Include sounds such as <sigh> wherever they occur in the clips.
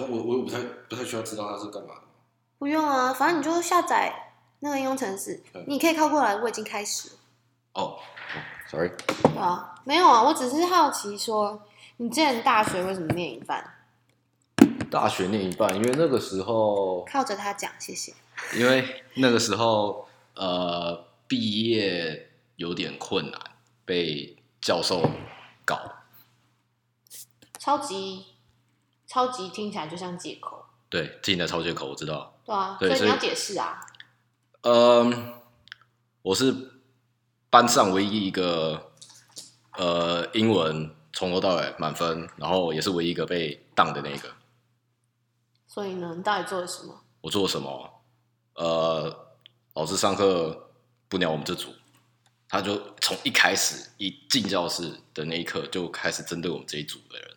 但我我也不太不太需要知道它是干嘛的。不用啊，反正你就下载那个应用程式嗯，你可以靠过来，我已经开始了。哦，sorry，对啊，没有啊，我只是好奇说，你之前大学为什么念一半？大学念一半，因为那个时候，靠着他讲，谢谢。因为那个时候呃毕业有点困难，被教授搞。超级超级听起来就像借口，对，听起来超借口，我知道。对啊，对所以你要解释啊。嗯，我是班上唯一一个呃英文从头到尾满分，然后也是唯一一个被当的那个。所以呢，你到底做了什么？我做了什么？呃，老师上课不鸟我们这组，他就从一开始一进教室的那一刻就开始针对我们这一组的人，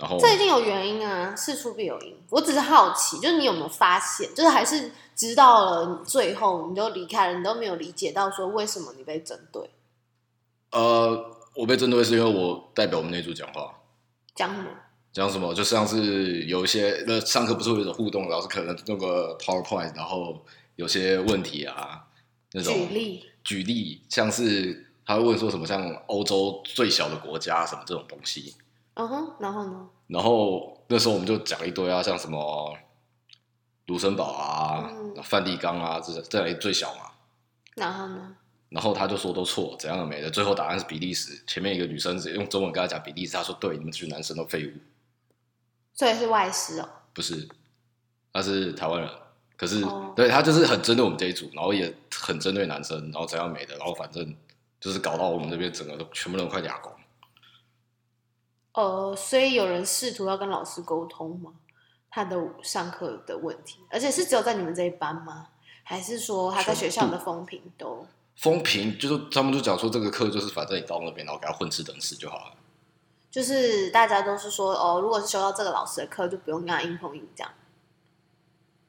然后这一定有原因啊，事出必有因。我只是好奇，就是你有没有发现，就是还是知道了最后你都离开了，你都没有理解到说为什么你被针对，呃，我被针对是因为我代表我们那组讲话，讲什么？讲什么就像是有一些那上课不是会有互动，老师可能弄个 PowerPoint，然后有些问题啊那种举例，举例，像是他会问说什么像欧洲最小的国家什么这种东西，嗯哼，然后呢？然后那时候我们就讲一堆啊，像什么卢森堡啊、嗯梵蒂冈啊，这这里最小嘛。然后呢？然后他就说都错，怎样都没的。最后答案是比利时。前面一个女生用中文跟他讲比利时，他说对，你们这群男生都废物。所以是外师哦。不是，他是台湾人，可是、哦对他就是很针对我们这一组，然后也很针对男生，然后怎样没的，然后反正就是搞到我们这边整个都全部人快哑光。呃，所以有人试图要跟老师沟通吗？他的上课的问题，而且是只有在你们这一班吗？还是说他在学校的风评都？风评就是他们就讲说这个课就是反正你到那边，然后给他混吃等死就好了。就是大家都是说哦，如果是修到这个老师的课，就不用跟他硬碰硬这样。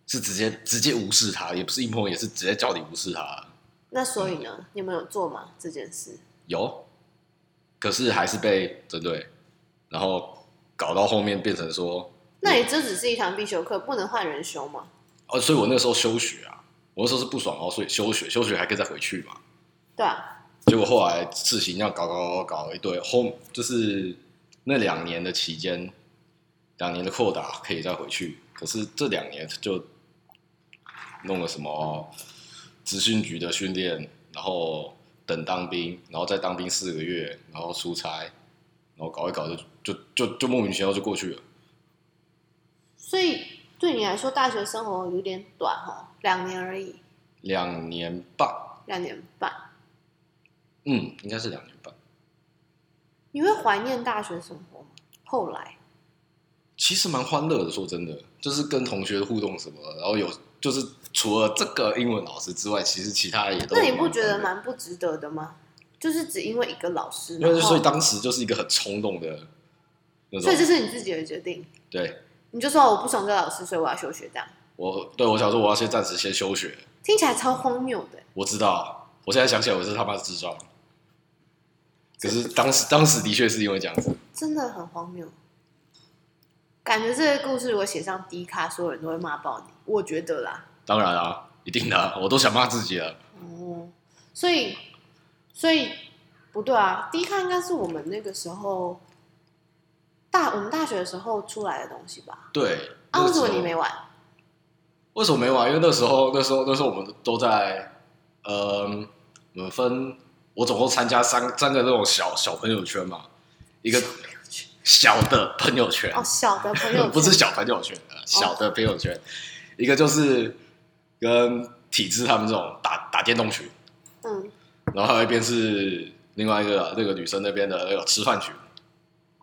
是直接直接无视他，也不是硬碰，也是直接叫你无视他。那所以呢，你们有做吗这件事？有，可是还是被针对，然后搞到后面变成说，那也就只是一堂必修课，不能换人修吗？哦，所以我那时候休学啊，我那时候是不爽，然后所以休学，休学还可以再回去嘛。对啊，结果后来事情要搞搞搞搞一堆，后就是那两年的期间，两年的扩打可以再回去，可是这两年就弄了什么资讯局的训练，然后等当兵，然后再当兵四个月，然后出差，然后搞一搞就就就就莫名其妙就过去了。所以对你来说，大学生活有点短哦，两年而已，两年半，两年半。嗯，应该是两年半。你会怀念大学生活吗？后来，其实蛮欢乐的，说真的，就是跟同学互动什么的，然后有就是除了这个英文老师之外，其实其他的也都那你不觉得蛮不值得的吗？就是只因为一个老师，因为所以当时就是一个很冲动的那种。所以，这是你自己的决定，对。你就说我不爽这个老师，所以我要休学，这样。我对我想说我要先暂时先休学，听起来超荒谬的。我知道，我现在想起来我是他妈的智障，可是当时当时的确是因为这样子，真的很荒谬。感觉这个故事如果写上低卡，所有人都会骂爆你。我觉得啦，当然啊，一定的啊，我都想骂自己了，哦，所以，所以不对啊，D 卡应该是我们那个时候大我们大学的时候出来的东西吧？对，啊，为什么你没玩？为什么没玩？因为那时候，那时候，那时候我们都在，呃，我们分，我总共参加三三个那种小小朋友圈嘛，一个小的朋友圈，哦，小的朋友圈 <laughs> 不是小朋友圈，呃小的朋友圈，一个就是跟体制他们这种打打电动群，嗯，然后还有一边是另外一个那个女生那边的那个吃饭群，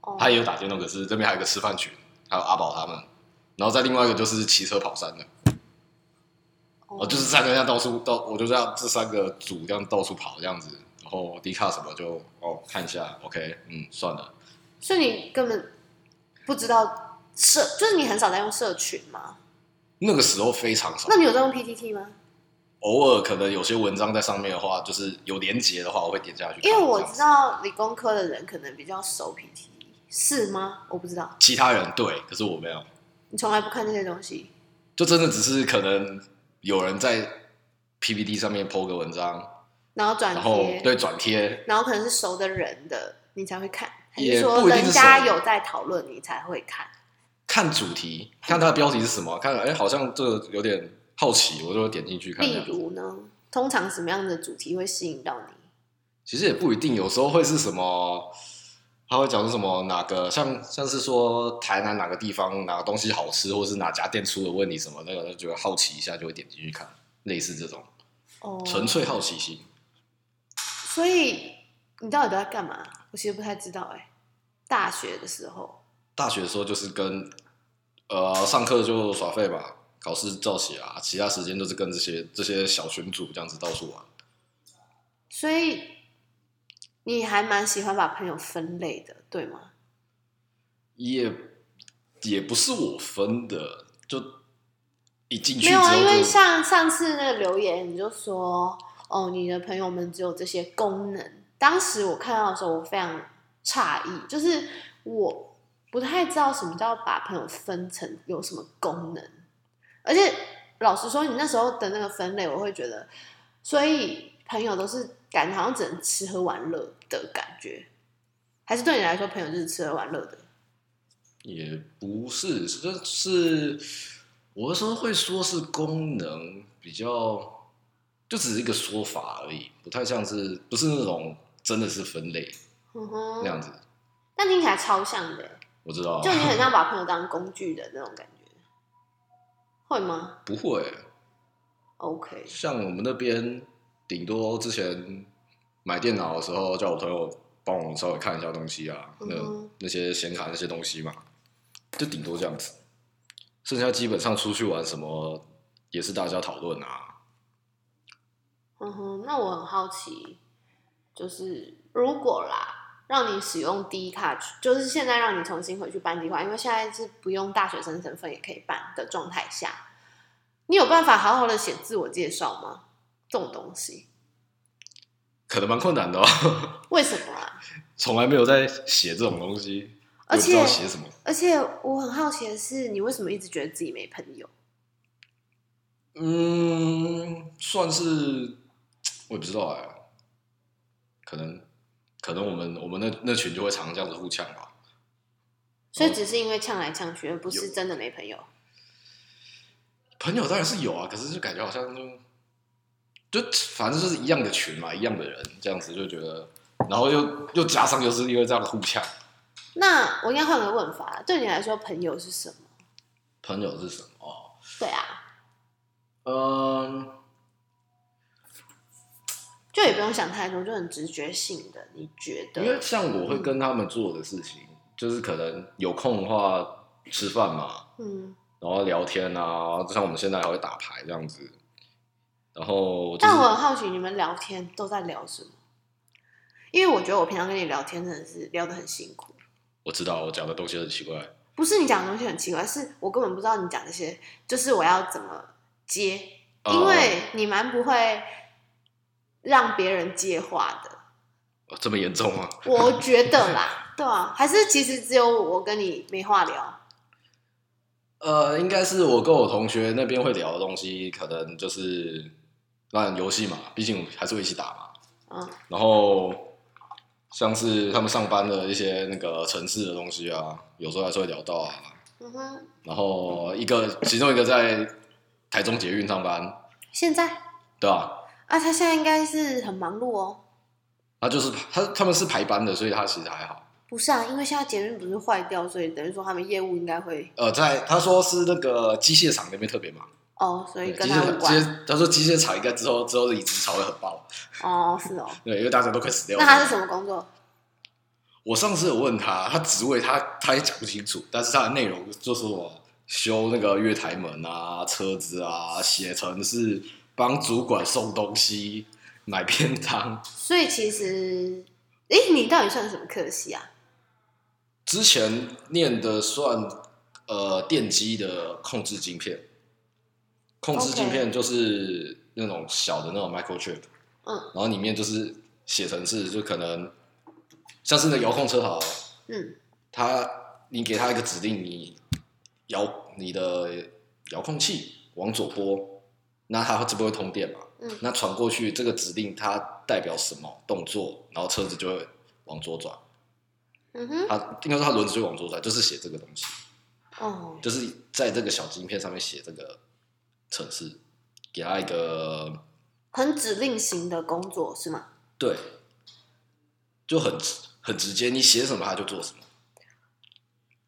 哦，她也有打电动，可是这边还有一个吃饭群，还有阿宝他们，然后再另外一个就是骑车跑山的。哦哦，就是三个这样到处到，我就这样这三个组这样到处跑这样子，然后 D 卡什么就哦看一下，OK，嗯，算了，所以你根本不知道社，就是你很少在用社群吗？那个时候非常少那，你有在用 PTT 吗？偶尔可能有些文章在上面的话，就是有连结的话，我会点下去。因为我知道理工科的人可能比较熟 PTT，是吗？我不知道。其他人对，可是我没有。你从来不看这些东西，就真的只是可能有人在 PPT 上面 po 个文章，然后转然后贴，对转贴，然后可能是熟的人的，你才会看，还也是说不一定是人家有在讨论你才会看？看主题，看它的标题是什么，看哎好像这个有点好奇，我就会点进去看这例。如呢，通常什么样的主题会吸引到你？其实也不一定，有时候会是什么，他会讲说什么哪个像像是说台南哪个地方哪个东西好吃，或是哪家店出了问题什么，那个就觉得好奇一下，就会点进去看，类似这种哦，纯粹好奇心。所以你到底都在干嘛？我其实不太知道哎、大学的时候，大学的时候就是跟呃上课就耍废嘛，考试照写啊，其他时间都是跟这些这些小群组这样子到处玩。所以你还蛮喜欢把朋友分类的，对吗？也也不是我分的，就一进去没有啊，因为就像上次那个留言，你就说哦，你的朋友们只有这些功能。当时我看到的时候，我非常诧异，就是我不太知道什么叫把朋友分成有什么功能，而且老实说，你那时候的那个分类，我会觉得，所以朋友都是感觉好像只能吃喝玩乐的感觉，还是对你来说，朋友就是吃喝玩乐的？也不是，就是我的时候会说是功能比较，就只是一个说法而已，不太像是不是那种真的是分类那样子。但听起来超像的。我知道，就你很像把朋友当工具的那种感觉，会吗不会？OK，像我们那边，顶多之前买电脑的时候，叫我朋友帮我稍微看一下东西啊，那那些显卡那些东西嘛，就顶多这样子。剩下基本上出去玩什么也是大家讨论啊。嗯哼，那我很好奇，就是如果啦，让你使用 D 卡，就是现在让你重新回去办计划，因为现在是不用大学生身份也可以办的状态下，你有办法好好的写自我介绍吗？这种东西，可能蛮困难的哦，<laughs> 为什么啊？<laughs> 从来没有在写这种东西，而且写什么。而且我很好奇的是，你为什么一直觉得自己没朋友？嗯，算是 <tsk> 我也不知道哎，可能可能我们我们那那群就会常常这样子互呛吧。所以只是因为呛来呛去，而不是真的没朋友。朋友当然是有啊，可是就感觉好像就就反正就是一样的群嘛，一样的人这样子就觉得，然后又又加上又是因为这样的互呛，那我应该换个问法，对你来说，朋友是什么？朋友是什么？对啊，嗯，就也不用想太多，就很直觉性的。你觉得？因为像我会跟他们做的事情，就是可能有空的话吃饭嘛，嗯，然后聊天啊，就像我们现在还会打牌这样子，然后就是但我很好奇，你们聊天都在聊什么？因为我觉得我平常跟你聊天真的是聊得很辛苦，我知道我讲的东西很奇怪，不是你讲的东西很奇怪，是我根本不知道你讲这些，就是我要怎么接，哦因为你蛮不会让别人接话的。哦这么严重吗？我觉得啦，<laughs> 对啊，还是其实只有我跟你没话聊。呃，应该是我跟我同学那边会聊的东西，可能就是当然游戏嘛，毕竟还是会一起打嘛。嗯，然后像是他们上班的一些那个城市的东西啊，有时候还是会聊到啊。嗯哼，然后一个其中一个在台中捷运上班，现在对吧、啊，他现在应该是很忙碌哦。他就是他他们是排班的，所以他其实还好。不是啊，因为现在捷运不是坏掉，所以等于说他们业务应该会呃，在他说是那个机械厂那边特别忙，哦，所以跟他无机械厂，机关。械他说机械厂应该之后之后的椅子潮会很爆，哦，是哦。<laughs> 对，因为大家都快死掉了。那他是什么工作？我上次有问他，他职位他他也讲不清楚，但是他的内容就是我修那个月台门啊、车子啊，写成是帮主管送东西、买便当。所以其实，诶，你到底算什么科系啊？之前念的算呃电机的控制晶片，控制晶片就是那种小的那种 microchip，嗯。然后里面就是写程式，就可能像是那遥控车好了，嗯，它你给它一个指令，你遥你的遥控器往左拨，那它这不会通电嘛？嗯那传过去这个指令它代表什么动作，然后车子就会往左转。嗯哼，它应该说它轮子就会往左转，就是写这个东西，哦，就是在这个小晶片上面写这个程式，给它一个很指令型的工作是吗？对，就很很直接，你写什么它就做什么。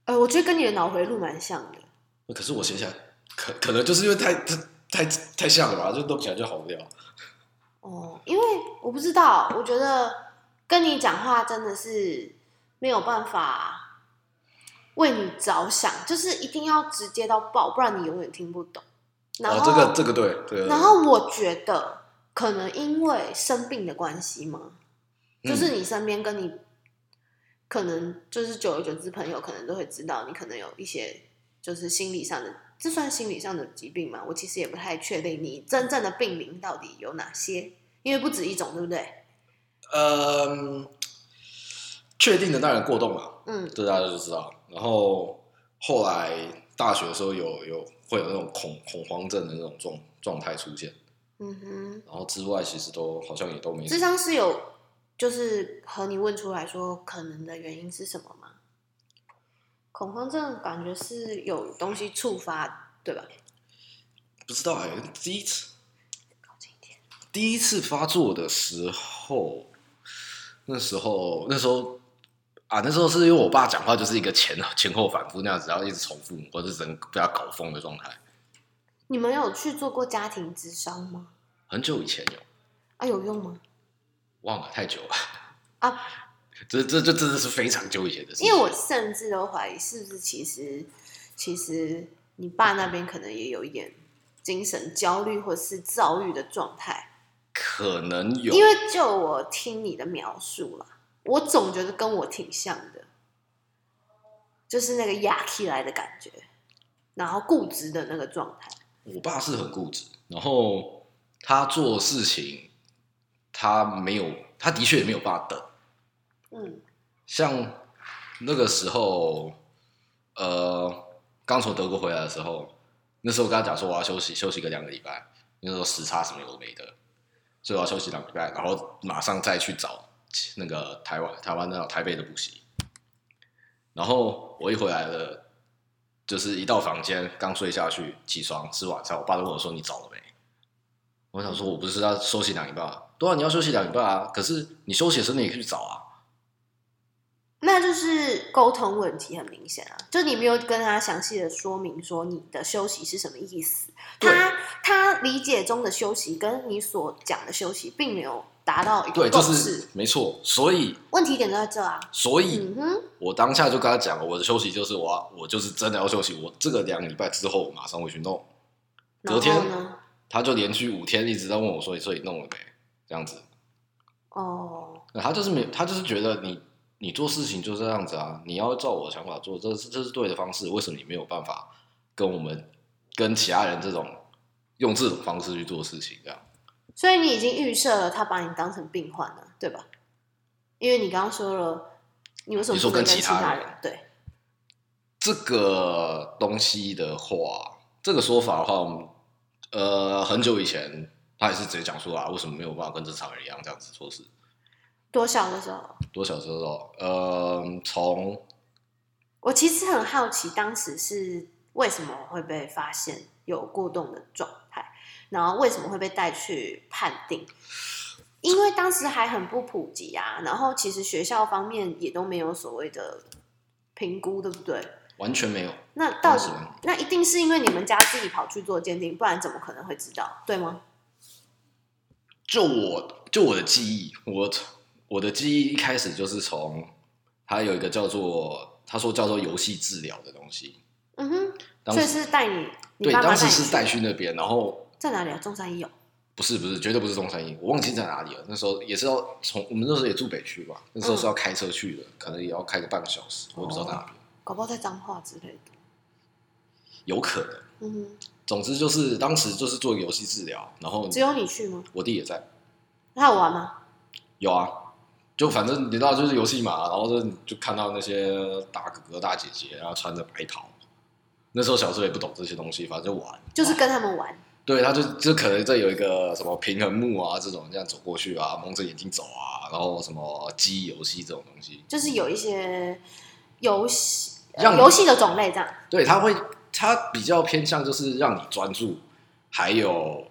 呃，我觉得跟你的脑回路蛮像的。可是我写起来，可可能就是因为太太太太像了吧，就动起来就好不了。哦，因为我不知道，我觉得跟你讲话真的是没有办法为你着想，就是一定要直接到爆，不然你永远听不懂。然哦，后，这个这个对对。然后我觉得可能因为生病的关系嘛，嗯就是你身边跟你可能就是久而久之朋友可能都会知道你可能有一些就是心理上的，这算心理上的疾病吗？我其实也不太确定你真正的病名到底有哪些，因为不止一种，对不对？呃，确定的当然过动嘛，嗯这大家都知道。然后后来大学的时候有有会有那种恐恐慌症的那种状状态出现，嗯哼，然后之外其实都好像也都没什智。商是有就是和你问出来说可能的原因是什么吗？恐慌症感觉是有东西触发，对吧？不知道哎、第一次。第一次发作的时候，那时候那时候啊，那时候是因为我爸讲话就是一个前前后反复那样子，然后一直重复，我是整个被他搞疯的状态。你们有去做过家庭智商吗？很久以前有，啊，有用吗？忘了太久了啊，这这这真的是非常久以前的事情。因为我甚至都怀疑是不是其实其实你爸那边可能也有一点精神焦虑或是躁郁的状态，可能有，因为就我听你的描述啦，我总觉得跟我挺像的，就是那个压起来的感觉，然后固执的那个状态。我爸是很固执，然后他做事情，他没有，他的确也没有办法等。嗯像那个时候，呃，刚从德国回来的时候，那时候我跟他讲说我要休息，休息个两个礼拜，那时候时差什么有的没的，所以我要休息两个礼拜，然后马上再去找那个台湾台湾那台北的补习。然后我一回来了，就是一到房间刚睡下去，起床吃晚餐，我爸就问我说：“你找了没？”我想说，我不是要休息两礼拜啊，对啊，你要休息两礼拜啊，可是你休息的时候你也可以去找啊。那就是沟通问题很明显啊，就你没有跟他详细的说明说你的休息是什么意思，他他理解中的休息跟你所讲的休息并没有达到一个对，就共识，是没错，所以问题点都在这啊。所以嗯哼，我当下就跟他讲了，我的休息就是我要我就是真的要休息，我这个两个礼拜之后马上回去弄。然后隔天呢？他就连续五天一直在问我说：“所以弄了没？”这样子，哦，那他就是没，他就是觉得你你做事情就这样子啊，你要照我的想法做，这是这是对的方式，为什么你没有办法跟我们跟其他人这种用这种方式去做事情？这样所以你已经预设了他把你当成病患了，对吧？因为你刚刚说了，你为什么你说不跟跟其他人人？对，这个东西的话，这个说法的话，呃很久以前他也是直接讲说啊，为什么没有办法跟正常人一样这样子做事？多小的时候？多小时候，呃，从我其实很好奇，当时是为什么会被发现有过动的状态，然后为什么会被带去判定？因为当时还很不普及啊，然后其实学校方面也都没有所谓的评估，对不对？完全没有，那到底那一定是因为你们家自己跑去做鉴定，不然怎么可能会知道，对吗？就我就我的记忆，我我的记忆一开始就是从他有一个叫做他说叫做游戏治疗的东西，嗯哼，所以当时是带你，你对当时是带去去那边，然后在哪里啊？中山医有。不是不是绝对不是中山医，我忘记在哪里了。那时候也是要从我们那时候也住北区吧，那时候是要开车去的，可能也要开个半个小时，我也不知道在哪边，搞不好在脏话之类的。有可能。嗯哼，总之就是当时就是做游戏治疗，然后只有你去吗？我弟也在，他有玩吗？有啊，就反正你知道就是游戏嘛，然后就就看到那些大哥哥大姐姐，然后穿着白袍，那时候小时候也不懂这些东西，反正就玩，就是跟他们玩。对，他就就可能这有一个什么平衡木啊这种这样走过去啊，蒙着眼睛走啊，然后什么记忆游戏这种东西，就是有一些游戏呃让游戏的种类这样。对，他会他比较偏向就是让你专注，还有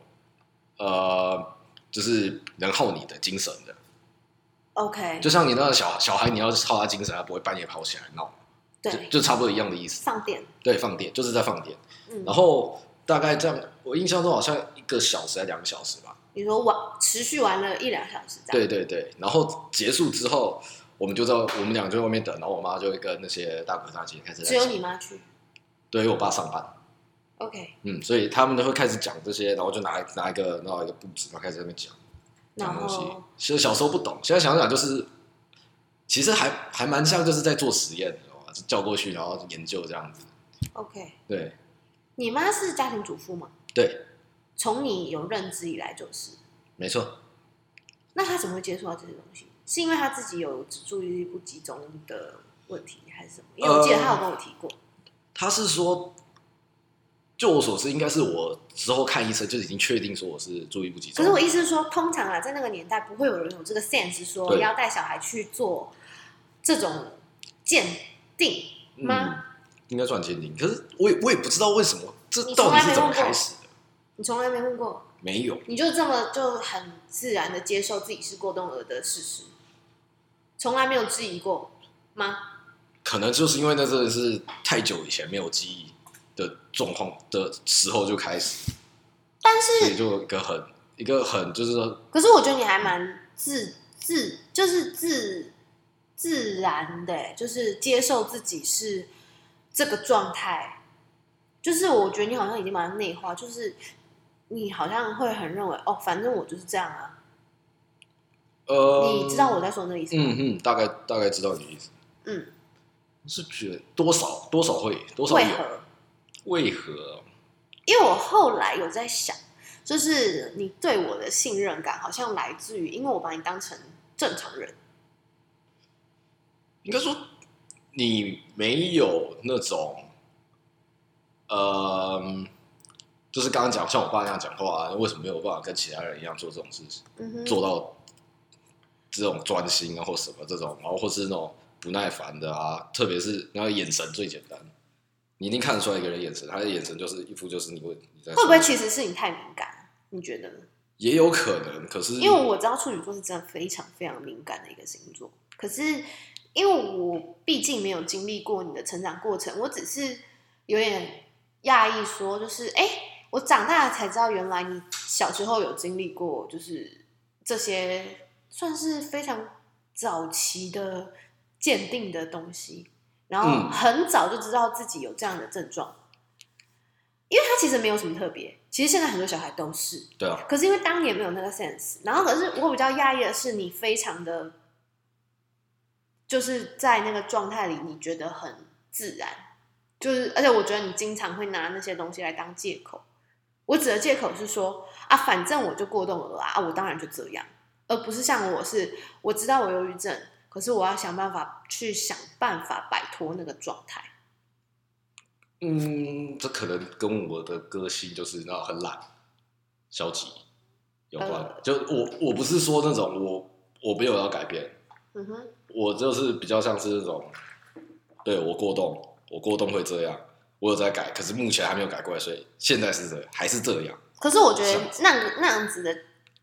呃，就是能耗你的精神的。OK，就像你那个小小孩，你要是耗他精神，他不会半夜跑起来闹，对，就差不多一样的意思。放电。对，放电就是在放电，嗯，然后大概这样，我印象中好像一个小时还两个小时吧。你说玩持续玩了一两小时这样。对对对，然后结束之后，我们就在我们俩就在外面等，然后我妈就会跟那些大哥大姐开始在只有讲你妈去。对，因为我爸上班，OK，嗯，所以他们都会开始讲这些，然后就拿拿一个拿一个布置，然后开始在那边讲然讲东西后。其实小时候不懂，现在想想就是，其实还还蛮像就是在做实验，你知道吗？就叫过去然后研究这样子。OK，对你妈是家庭主妇吗？对，从你有认知以来就是。没错。那她怎么会接触到这些东西？是因为她自己有注意力不集中的问题，还是什么？因为我记得她有跟我提过。他是说，就我所知，应该是我之后看医生就已经确定说我是注意不集中。可是我意思是说，通常啊，在那个年代，不会有人有这个 sense 说对要带小孩去做这种鉴定吗？嗯应该算鉴定，可是我也我也不知道为什么这到底是怎么开始的，你从来没问过，没有。你就这么就很自然的接受自己是过动儿的事实，从来没有质疑过吗？可能就是因为那真的是太久以前没有记忆的状况的时候就开始，但所以是，就有一个很一个很就是说，可是我觉得你还蛮自自，就是自自然的欸，就是接受自己是这个状态。就是我觉得你好像已经把它内化，就是你好像会很认为哦，反正我就是这样啊。呃，你知道我在说那个意思吗？嗯嗯，大概大概知道你的意思，嗯，是觉得多少多少会多少有，为何？为何？因为我后来有在想，就是你对我的信任感好像来自于，因为我把你当成正常人。应该说你没有那种，呃，就是刚刚讲像我爸那样讲话、啊，为什么没有办法跟其他人一样做这种事情？嗯，做到这种专心啊，或什么这种，然后或是那种不耐烦的啊，特别是那个眼神最简单，你一定看得出来一个人眼神，他的眼神就是一副就是你会你在会不会其实是你太敏感？你觉得呢？也有可能，可是因为我知道处女座是真的非常非常敏感的一个星座，可是因为我毕竟没有经历过你的成长过程，我只是有点讶异，说就是哎、诶我长大了才知道，原来你小时候有经历过，就是这些算是非常早期的鉴定的东西，然后嗯。很早就知道自己有这样的症状，因为他其实没有什么特别，其实现在很多小孩都是，对啊，可是因为当年没有那个 sense，然后可是我比较讶异的是，你非常的，就是在那个状态里，你觉得很自然，就是而且我觉得你经常会拿那些东西来当借口。我指的借口是说啊，反正我就过动了啊，啊我当然就这样，而不是像我是我知道我忧郁症，可是我要想办法去想办法摆脱那个状态。嗯，这可能跟我的个性就是那种很懒、消极有关。呃就我我不是说那种我我没有要改变，嗯哼，我就是比较像是那种，对我过动，我过动会这样，我有在改，可是目前还没有改过来，所以现在是这还是这样。可是我觉得那个那样子的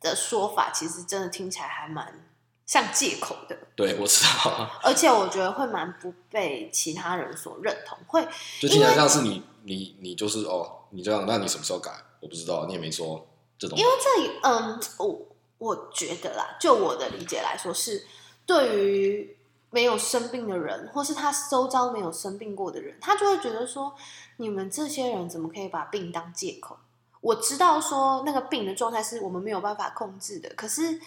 的说法，其实真的听起来还蛮像借口的。对，我知道，<laughs> 而且我觉得会蛮不被其他人所认同，会就听起来像是你你你就是哦，你这样，那你什么时候改？我不知道，你也没说这种因。为这里，嗯，我我觉得啦，就我的理解来说，是对于没有生病的人，或是他周遭没有生病过的人，他就会觉得说，你们这些人怎么可以把病当借口？我知道说那个病的状态是我们没有办法控制的，可是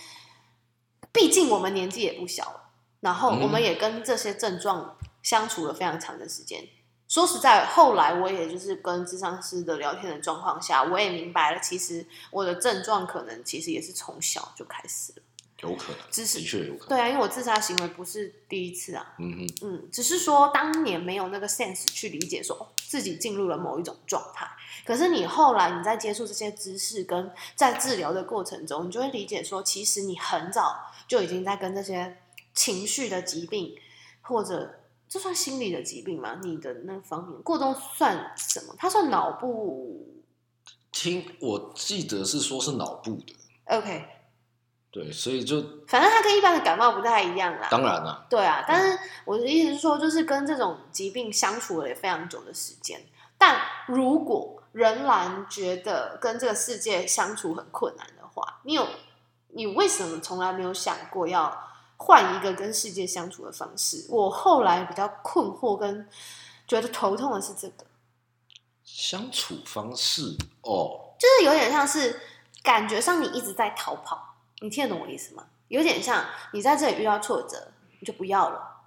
毕竟我们年纪也不小了，然后我们也跟这些症状相处了非常长的时间。说实在，后来我也就是跟智商师的聊天的状况下，我也明白了，其实我的症状可能其实也是从小就开始了。有可能，只是的确有可能。对啊，因为我自杀行为不是第一次啊，嗯哼，嗯，只是说当年没有那个 sense 去理解说哦自己进入了某一种状态。可是你后来你在接触这些知识跟在治疗的过程中，你就会理解说，其实你很早就已经在跟这些情绪的疾病或者这算心理的疾病吗？你的那方面过动算什么？它算脑部听我记得是说是脑部的，OK，对，所以就反正它跟一般的感冒不太一样啦。当然啦、对啊，但是我的意思是说，就是跟这种疾病相处了也非常久的时间。但如果仍然觉得跟这个世界相处很困难的话，你有你为什么从来没有想过要换一个跟世界相处的方式？我后来比较困惑跟觉得头痛的是这个，相处方式哦，就是有点像是感觉上你一直在逃跑，你听得懂我意思吗？有点像你在这里遇到挫折，你就不要了，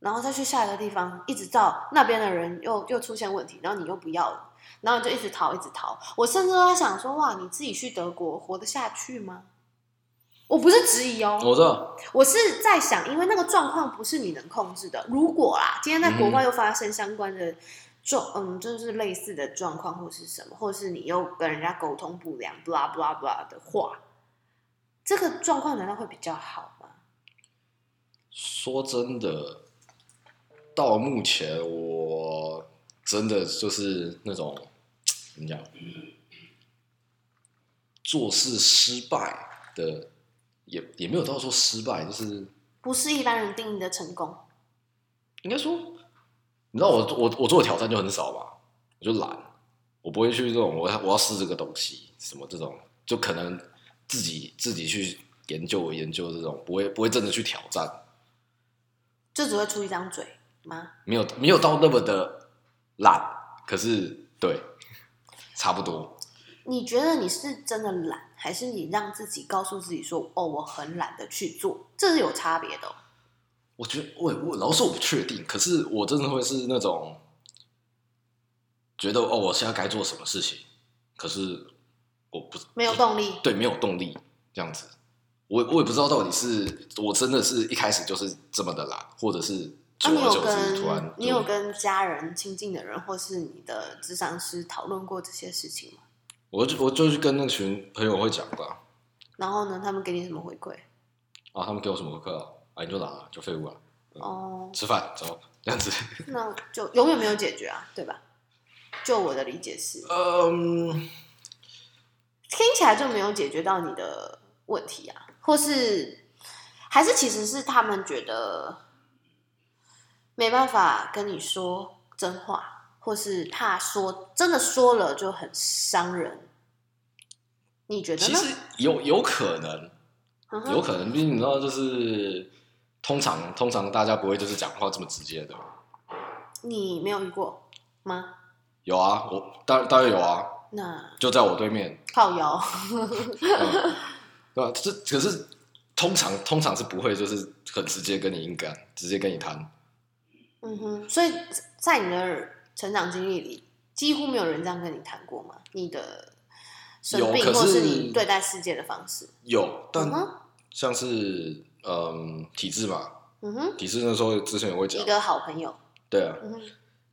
然后再去下一个地方，一直到那边的人又又出现问题，然后你又不要了，然后你就一直逃，一直逃。我甚至都在想说，哇，你自己去德国活得下去吗？我不是质疑哦，我知道，我是在想，因为那个状况不是你能控制的。如果啦，今天在国外又发生相关的状，嗯，就是类似的状况或是什么，或是你又跟人家沟通不良，blah blah blah 的话，这个状况难道会比较好吗？说真的，到目前我真的就是那种怎么讲，<tsk> 做事失败的，也也没有到说失败，就是不是一般人定义的成功。应该说，你知道我我我做的挑战就很少吧，我就懒，我不会去这种我要我要试这个东西什么这种，就可能自己自己去研究研究这种，不会不会真的去挑战。就只会出一张嘴吗？没有没有到那么的懒，可是对，差不多。你觉得你是真的懒，还是你让自己告诉自己说，哦，我很懒得去做？这是有差别的、哦。我觉得我我老实我不确定，可是我真的会是那种觉得哦，我现在该做什么事情，可是我不没有动力。对没有动力这样子。我我也不知道到底是我真的是一开始就是这么的懒，或者是突然你有跟家人亲近的人，或是你的智商师讨论过这些事情吗？我就我就是跟那群朋友会讲吧，然后呢，他们给你什么回馈？啊，他们给我什么课啊？啊，你就懒了，就废物了，哦，吃饭走这样子。那就永远没有解决啊，对吧？就我的理解是，嗯，听起来就没有解决到你的问题啊，或是还是其实是他们觉得没办法跟你说真话，或是怕说真的说了就很伤人。你觉得呢？其实有有可能，嗯有可能，毕竟你知道，就是通常通常大家不会就是讲话这么直接的。你没有遇过吗？有啊，我当当然有啊，那就在我对面，靠腰，<laughs> 嗯、对吧？这可是通常通常是不会就是很直接跟你硬干，直接跟你谈。嗯哼，所以在你的成长经历里，几乎没有人这样跟你谈过吗？你的生病，或是你对待世界的方式？有，但像是嗯体制嘛，嗯哼，体制那时候之前也会讲一，个好朋友，对啊，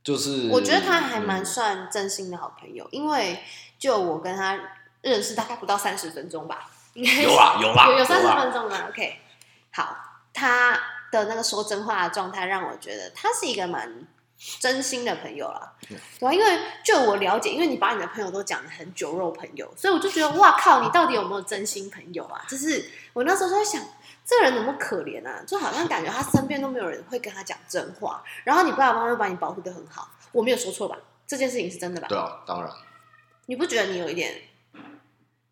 就是我觉得他还蛮嗯算真心的好朋友，因为就我跟他认识大概不到三十分钟吧，应该有啊有啦有有三十分钟了，OK，好，他的那个说真话的状态让我觉得他是一个蛮真心的朋友啦，嗯对啊，因为就我了解，因为你把你的朋友都讲的很酒肉朋友，所以我就觉得哇靠，你到底有没有真心朋友啊？就是我那时候就在想。这个人怎么可怜啊？就好像感觉他身边都没有人会跟他讲真话，<laughs> 然后你爸爸妈妈又把你保护的很好，我没有说错吧？这件事情是真的吧？对啊，当然你不觉得你有一点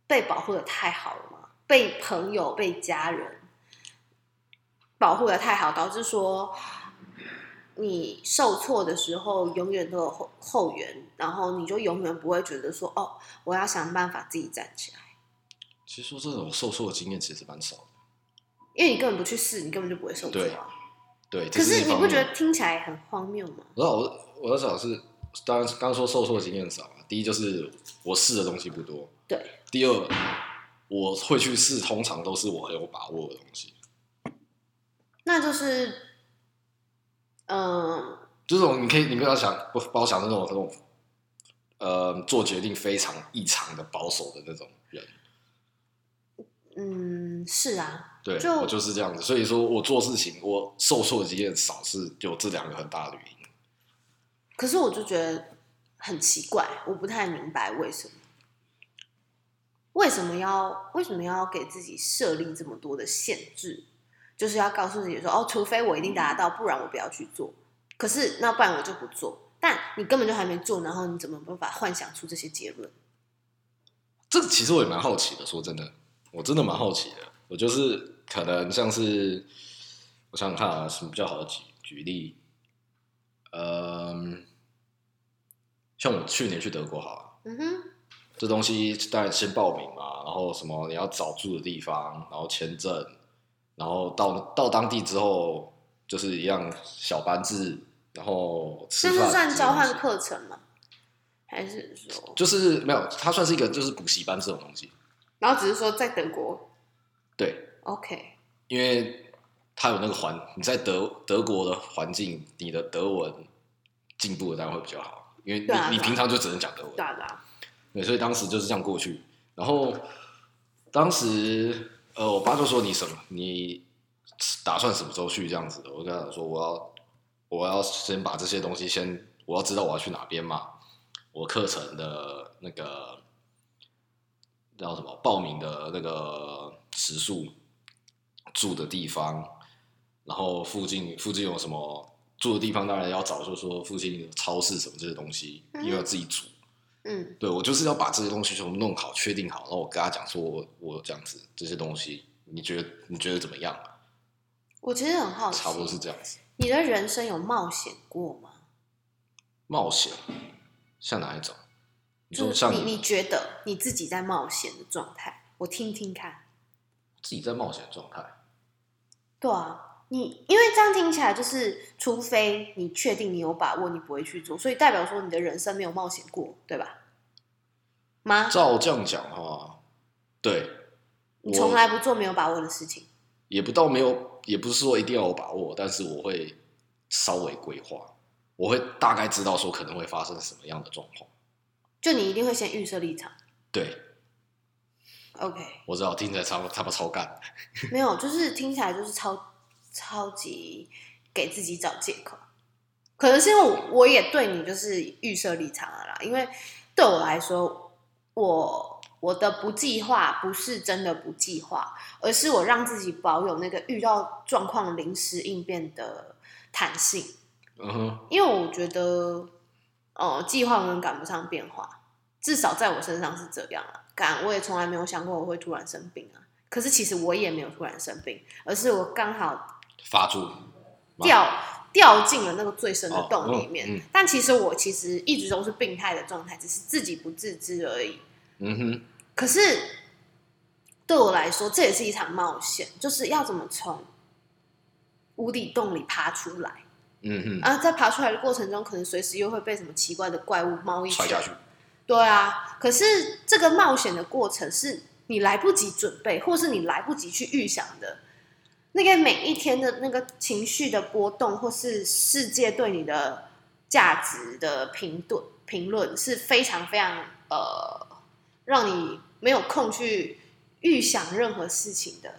被保护的太好了吗？被朋友、被家人保护的太好，导致说你受挫的时候永远都有后后援，然后你就永远不会觉得说哦，我要想办法自己站起来，其实说真的，我受挫的经验其实蛮少的。因为你根本不去试，你根本就不会受挫对啊。对，可是你不觉得听起来很荒谬吗？我我我在想是，当然刚说受挫经验少啊。第一就是我试的东西不多，对，第二我会去试，通常都是我很有把握的东西。那就是，嗯，就这种，你可以，你不要想，不不要想那种那种，呃，做决定非常异常的保守的那种人。嗯，是啊，对，就我就是这样子。所以说我做事情，我受挫的经验少，是有这两个很大的原因。可是我就觉得很奇怪，我不太明白为什么，为什么要为什么要给自己设立这么多的限制？就是要告诉自己说，哦，除非我一定达到，不然我不要去做。可是那不然我就不做。但你根本就还没做，然后你怎么办法幻想出这些结论？这个其实我也蛮好奇的，说真的，我真的蛮好奇的。我就是可能像是，我想想看啊，什么比较好的举举例？嗯，像我去年去德国好了，嗯哼，这东西当然先报名嘛，然后什么你要找住的地方，然后签证，然后到到当地之后就是一样小班制，然后吃饭这是算交换课程吗？还是说，就是没有，它算是一个就是补习班这种东西，然后只是说在德国对，？OK，因为他有那个环，你在德德国的环境，你的德文进步的当然会比较好，因为你、你平常就只能讲德文，对所以当时就是这样过去。然后当时呃，我爸就说你什么，你打算什么时候去这样子的？我跟他讲说我要我要先把这些东西先，我要知道我要去哪边嘛，我课程的那个叫什么报名的那个时数，住的地方，然后附近附近有什么住的地方，当然要找，就是说附近有超市什么这些东西，因为要自己煮。嗯，对我就是要把这些东西全部弄好、确定好，然后我跟他讲说我我这样子这些东西，你觉得你觉得怎么样？我其实很好奇，差不多是这样子。你的人生有冒险过吗？冒险像哪一种？你说就是像你你觉得你自己在冒险的状态，我听听看。自己在冒险状态，对啊，你因为这样听起来就是，除非你确定你有把握，你不会去做，所以代表说你的人生没有冒险过，对吧？吗？照这样讲的话，对你从来不做没有把握的事情。也不到没有，也不是说一定要有把握，但是我会稍微规划，我会大概知道说可能会发生什么样的状况。就你一定会先预设立场。对 OK，我知道，听起来超他妈超干，<laughs> 没有，就是听起来就是超超级给自己找借口。可能是因为我我也对你就是预设立场了啦，因为对我来说，我我的不计划不是真的不计划，而是我让自己保有那个遇到状况临时应变的弹性。嗯哼，因为我觉得，哦，计划永远赶不上变化，至少在我身上是这样啊。赶，我也从来没有想过我会突然生病啊。可是其实我也没有突然生病，而是我刚好发住掉掉进了那个最深的洞里面。哦嗯嗯但其实我其实一直都是病态的状态，只是自己不自知而已。嗯哼，可是对我来说，这也是一场冒险，就是要怎么从无底洞里爬出来。嗯嗯啊，在爬出来的过程中，可能随时又会被什么奇怪的怪物猫一哼，摔下。去，对啊，可是这个冒险的过程是你来不及准备，或是你来不及去预想的。那个每一天的那个情绪的波动，或是世界对你的价值的评论，评论是非常非常呃，让你没有空去预想任何事情的。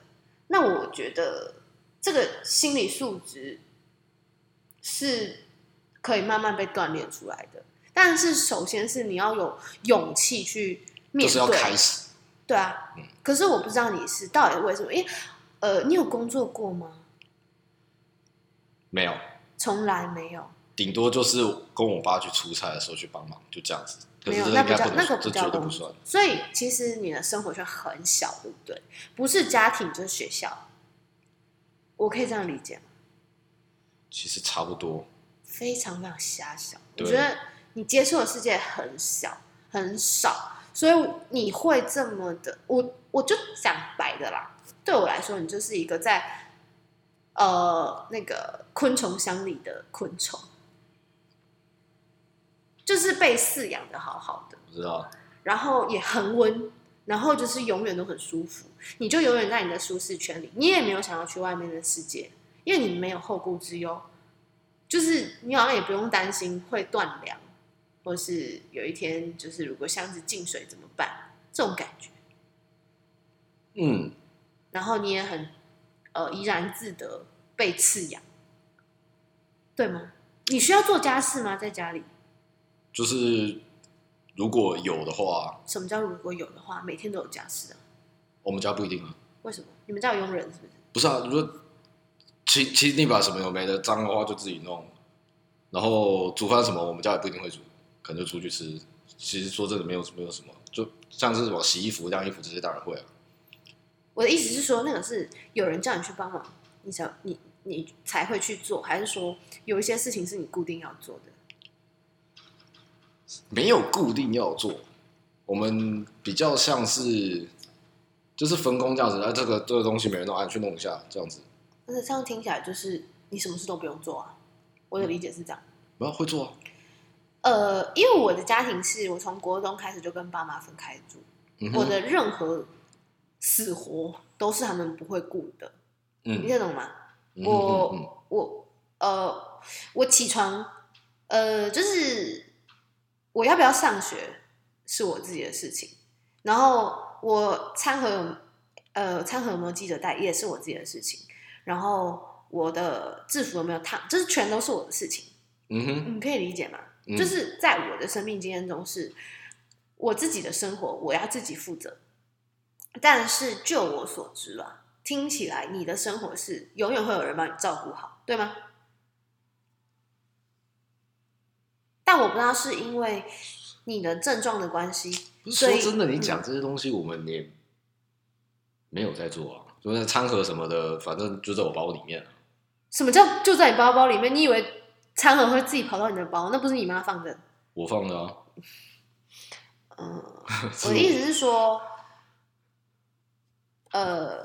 那我觉得这个心理素质是可以慢慢被锻炼出来的，但是首先是你要有勇气去面对，就是要开始。对啊嗯，可是我不知道你是到底为什么？因为呃，你有工作过吗？没有，从来没有，顶多就是跟我爸去出差的时候去帮忙，就这样子。可没有，是那不叫那个该不叫工作。。所以其实你的生活圈很小，对不对？不是家庭就是学校，我可以这样理解吗？其实差不多，非常非常狭小。我觉得你接触的世界很小很少，所以你会这么的，我我就讲白的啦，对我来说，你就是一个在呃那个昆虫箱里的昆虫，就是被饲养的好好的，不知道。然后也恒温，然后就是永远都很舒服，你就永远在你的舒适圈里，你也没有想要去外面的世界，因为你没有后顾之忧，就是你好像也不用担心会断粮，或是有一天就是如果箱子进水怎么办这种感觉，嗯，然后你也很呃怡然自得，被饲养，对吗？你需要做家事吗？在家里？就是如果有的话，什么叫如果有的话，每天都有家事啊？我们家不一定啊。为什么？你们家有佣人是不是？不是啊，如果其其实你把什么有没的脏的话就自己弄，然后煮饭什么我们家也不一定会煮，可能就出去吃。其实说真的没有没有什么，就像是什么洗衣服、晾衣服这些当然会啊。我的意思是说，那个是有人叫你去帮忙，你想你你才会去做，还是说有一些事情是你固定要做的？没有固定要做，我们比较像是就是分工这样子，啊，这个这个东西每人都按去弄一下这样子。但是这样听起来就是你什么事都不用做啊。我的理解是这样。我要会做啊，呃，因为我的家庭是我从国中开始就跟爸妈分开住，嗯，我的任何死活都是他们不会顾的，你嗯听得懂吗？嗯我、我呃，我起床，呃，就是我要不要上学是我自己的事情，然后我餐盒有呃餐盒有没有记得带也是我自己的事情，然后我的制服有没有烫，这是全都是我的事情，嗯哼，你可以理解吗？嗯就是在我的生命经验中，是我自己的生活，我要自己负责。但是就我所知啊，听起来你的生活是永远会有人帮你照顾好，对吗？但我不知道是因为你的症状的关系，说真的，你嗯讲这些东西我们也没有在做啊，就是餐盒什么的，反正就在我包里面啊。什么叫就在你包包里面？你以为餐盒会自己跑到你的包？那不是你妈放的。我放的啊，嗯，<laughs> 我的意思是说，呃，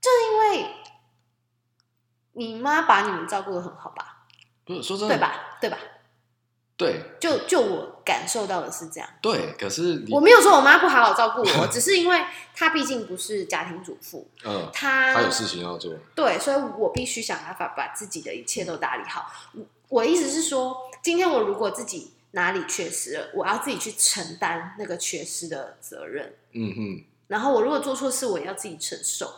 就是因为你妈把你们照顾的很好吧，不是说真的，对？吧？对吧？对就就我感受到的是这样。对，可是我没有说我妈不好好照顾我，只是因为她毕竟不是家庭主妇，嗯，她她有事情要做，对，所以我必须想办法把自己的一切都打理好。我我的意思是说，今天我如果自己哪里缺失了，我要自己去承担那个缺失的责任。嗯哼，然后我如果做错事，我也要自己承受，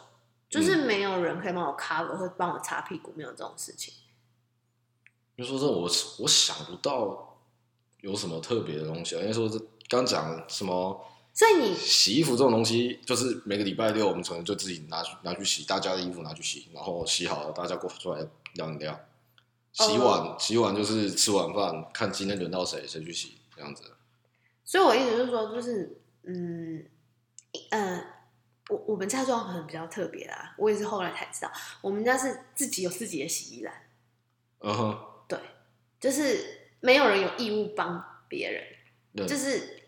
就是嗯没有人可以帮我 cover 或帮我擦屁股，没有这种事情。就说这我我想不到有什么特别的东西啊，因为说这刚讲什么所以你洗衣服这种东西，就是每个礼拜六我们可能就自己拿去拿去洗，大家的衣服拿去洗，然后洗好了大家过出来晾一晾。洗碗、洗碗就是吃完饭，看今天轮到谁谁去洗这样子。所以我意思就是说，就是嗯嗯，我我们家状况可能比较特别啦，我也是后来才知道，我们家是自己有自己的洗衣篮，嗯哼，对，就是没有人有义务帮别人，对，就是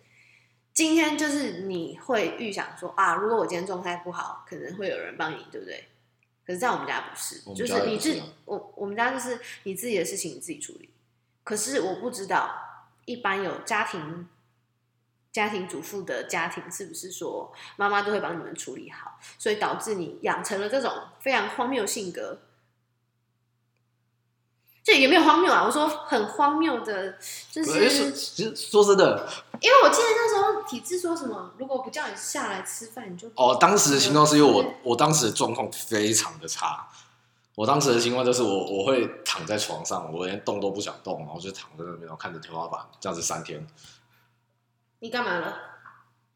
今天就是你会预想说啊，如果我今天状态不好，可能会有人帮你，对不对？可是在我们家不是，就是你自我我们家就是你自己的事情你自己处理。可是我不知道，一般有家庭家庭主妇的家庭是不是说妈妈都会帮你们处理好，所以导致你养成了这种非常荒谬性格。这也没有荒谬啊，我说很荒谬的，就是其实说真的，因为我记得那时候体制说什么，如果不叫你下来吃饭，你就哦，当时的情况是因为我我当时的状况非常的差，我当时的情况就是我我会躺在床上，我连动都不想动，然后就躺在那边，然后看着天花板，这样子三天你干嘛了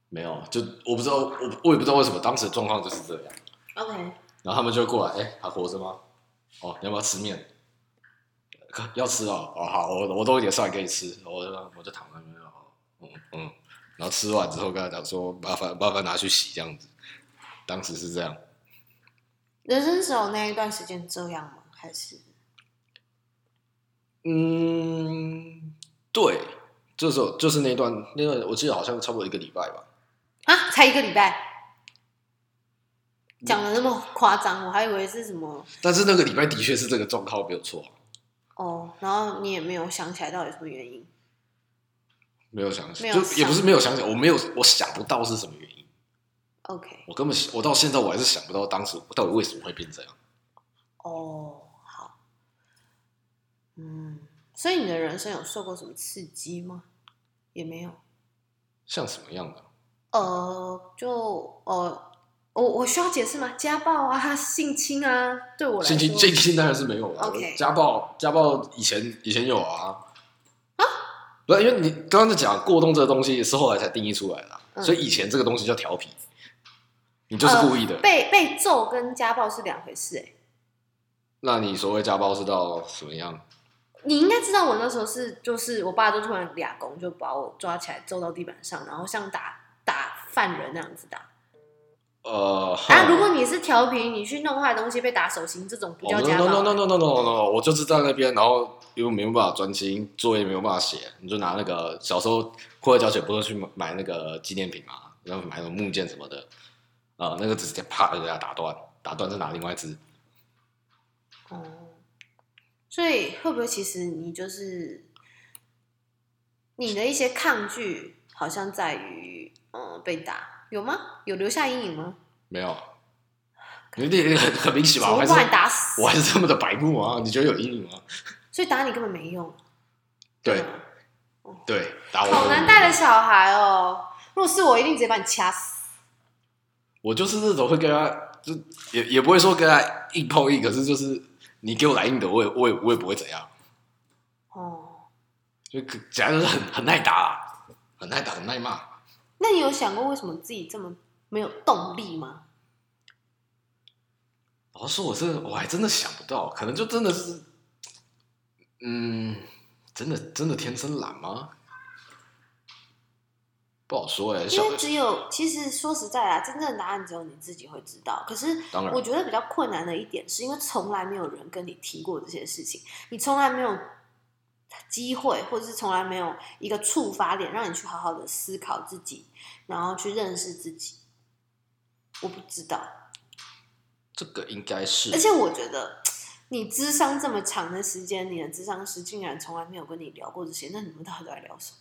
没有，就我不知道我我也不知道为什么当时的状况就是这样，？OK，然后他们就过来，哎、还活着吗？哦，你要不要吃面？可要吃哦，哦好，我我都有点上来给你吃，我就我就躺在那边，哦，嗯嗯，然后吃完之后跟他讲说，麻烦麻烦拿去洗这样子，当时是这样。人生只有那一段时间这样吗？还是嗯，对，这时候就是那段那段，我记得好像差不多一个礼拜吧。啊？才一个礼拜，讲的那么夸张，我还以为是什么但是那个礼拜的确是这个状况没有错，哦，然后你也没有想起来到底什么原因。没有想起，没有就也不是没有想起，我没有，我想不到是什么原因。OK，我根本我到现在我还是想不到当时到底为什么会变这样。哦，好，嗯，所以你的人生有受过什么刺激吗？也没有。像什么样的？呃，就呃，我我需要解释吗？家暴啊，性侵啊，对我来说，性侵性侵当然是没有了。OK 家暴家暴以前以前有啊。啊？不是，因为你刚刚在讲过动这个东西是后来才定义出来的啊、嗯所以以前这个东西叫调皮，你就是故意的。呃被被揍跟家暴是两回事、欸，那你所谓家暴是到什么样？你应该知道，我那时候是就是我爸就突然俩公就把我抓起来揍到地板上，然后像打打犯人那样子打。呃，啊，如果你是调皮，你去弄坏东西被打手心，这种不叫哦家 no 暴。no no no no no no no，我就是在那边，然后又没有办法专心，作业没有办法写，你就拿那个小时候课外教学不是去买买那个纪念品嘛，然后买那种木剑什么的，啊、那个直接啪就给它打断，打断再拿另外一只。哦，所以会不会其实你就是你的一些抗拒，好像在于嗯、呃被打，有吗？有留下阴影吗？没有，你你很很明显吧？我还打死？我还是这么的白目啊？你觉得有阴影吗？所以打你根本没用。对吗对，打我。好难带的小孩哦。如果是我，一定直接把你掐死。我就是那种会跟他，就也也不会说跟他硬碰硬，可是就是你给我来硬的，我也我也我也不会怎样，哦，就可简直就是很很耐打啊，很耐打，很耐骂。那你有想过为什么自己这么没有动力吗？老实说，我真的我还真的想不到，可能就真的是，嗯，真的真的天生懒吗？不好说哎、小因为只有，其实说实在啊，真正的答案只有你自己会知道。可是我觉得比较困难的一点，是因为从来没有人跟你提过这些事情，你从来没有机会，或者是从来没有一个触发点，让你去好好的思考自己，然后去认识自己。我不知道，这个应该是而且我觉得你智商这么长的时间，你的智商师竟然从来没有跟你聊过这些，那你们到底都在聊什么？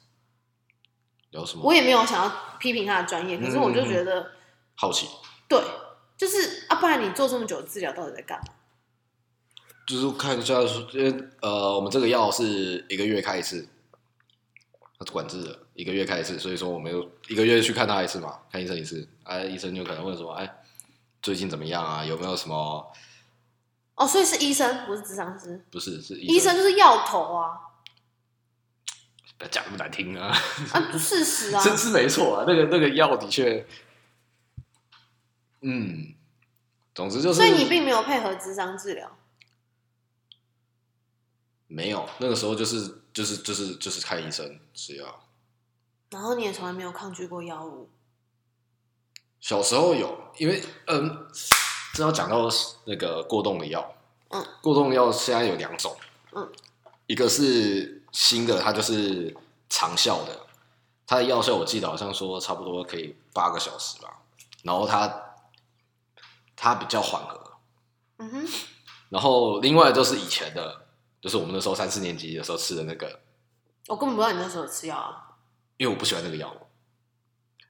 聊什么我也没有想要批评他的专业，可是我就觉得。好奇，对，就是啊，不然你做这么久的治疗到底在干嘛？就是看一下说，因为呃，我们这个药是一个月开一次，它是管制的，一个月开一次，所以说我们又一个月去看他一次嘛，看医生一次，哎，医生就可能问说，哎，最近怎么样啊？有没有什么？哦，所以是医生，不是智商师。不是，是医生就是药头啊，不要讲那么难听啊，啊，就事实啊。真是没错啊，那个那个药的确，嗯，总之就是，所以你并没有配合智商治疗。没有那个时候就是就是就是就是看医生吃药。然后你也从来没有抗拒过药物，小时候有，因为嗯，这要讲到那个过动的药，嗯，过动药现在有两种，嗯，一个是新的，它就是长效的，它的药效我记得好像说差不多可以八个小时吧，然后它它比较缓和，嗯哼，然后另外就是以前的，就是我们那时候三四年级的时候吃的那个，我根本不知道你那时候有吃药啊，因为我不喜欢那个药，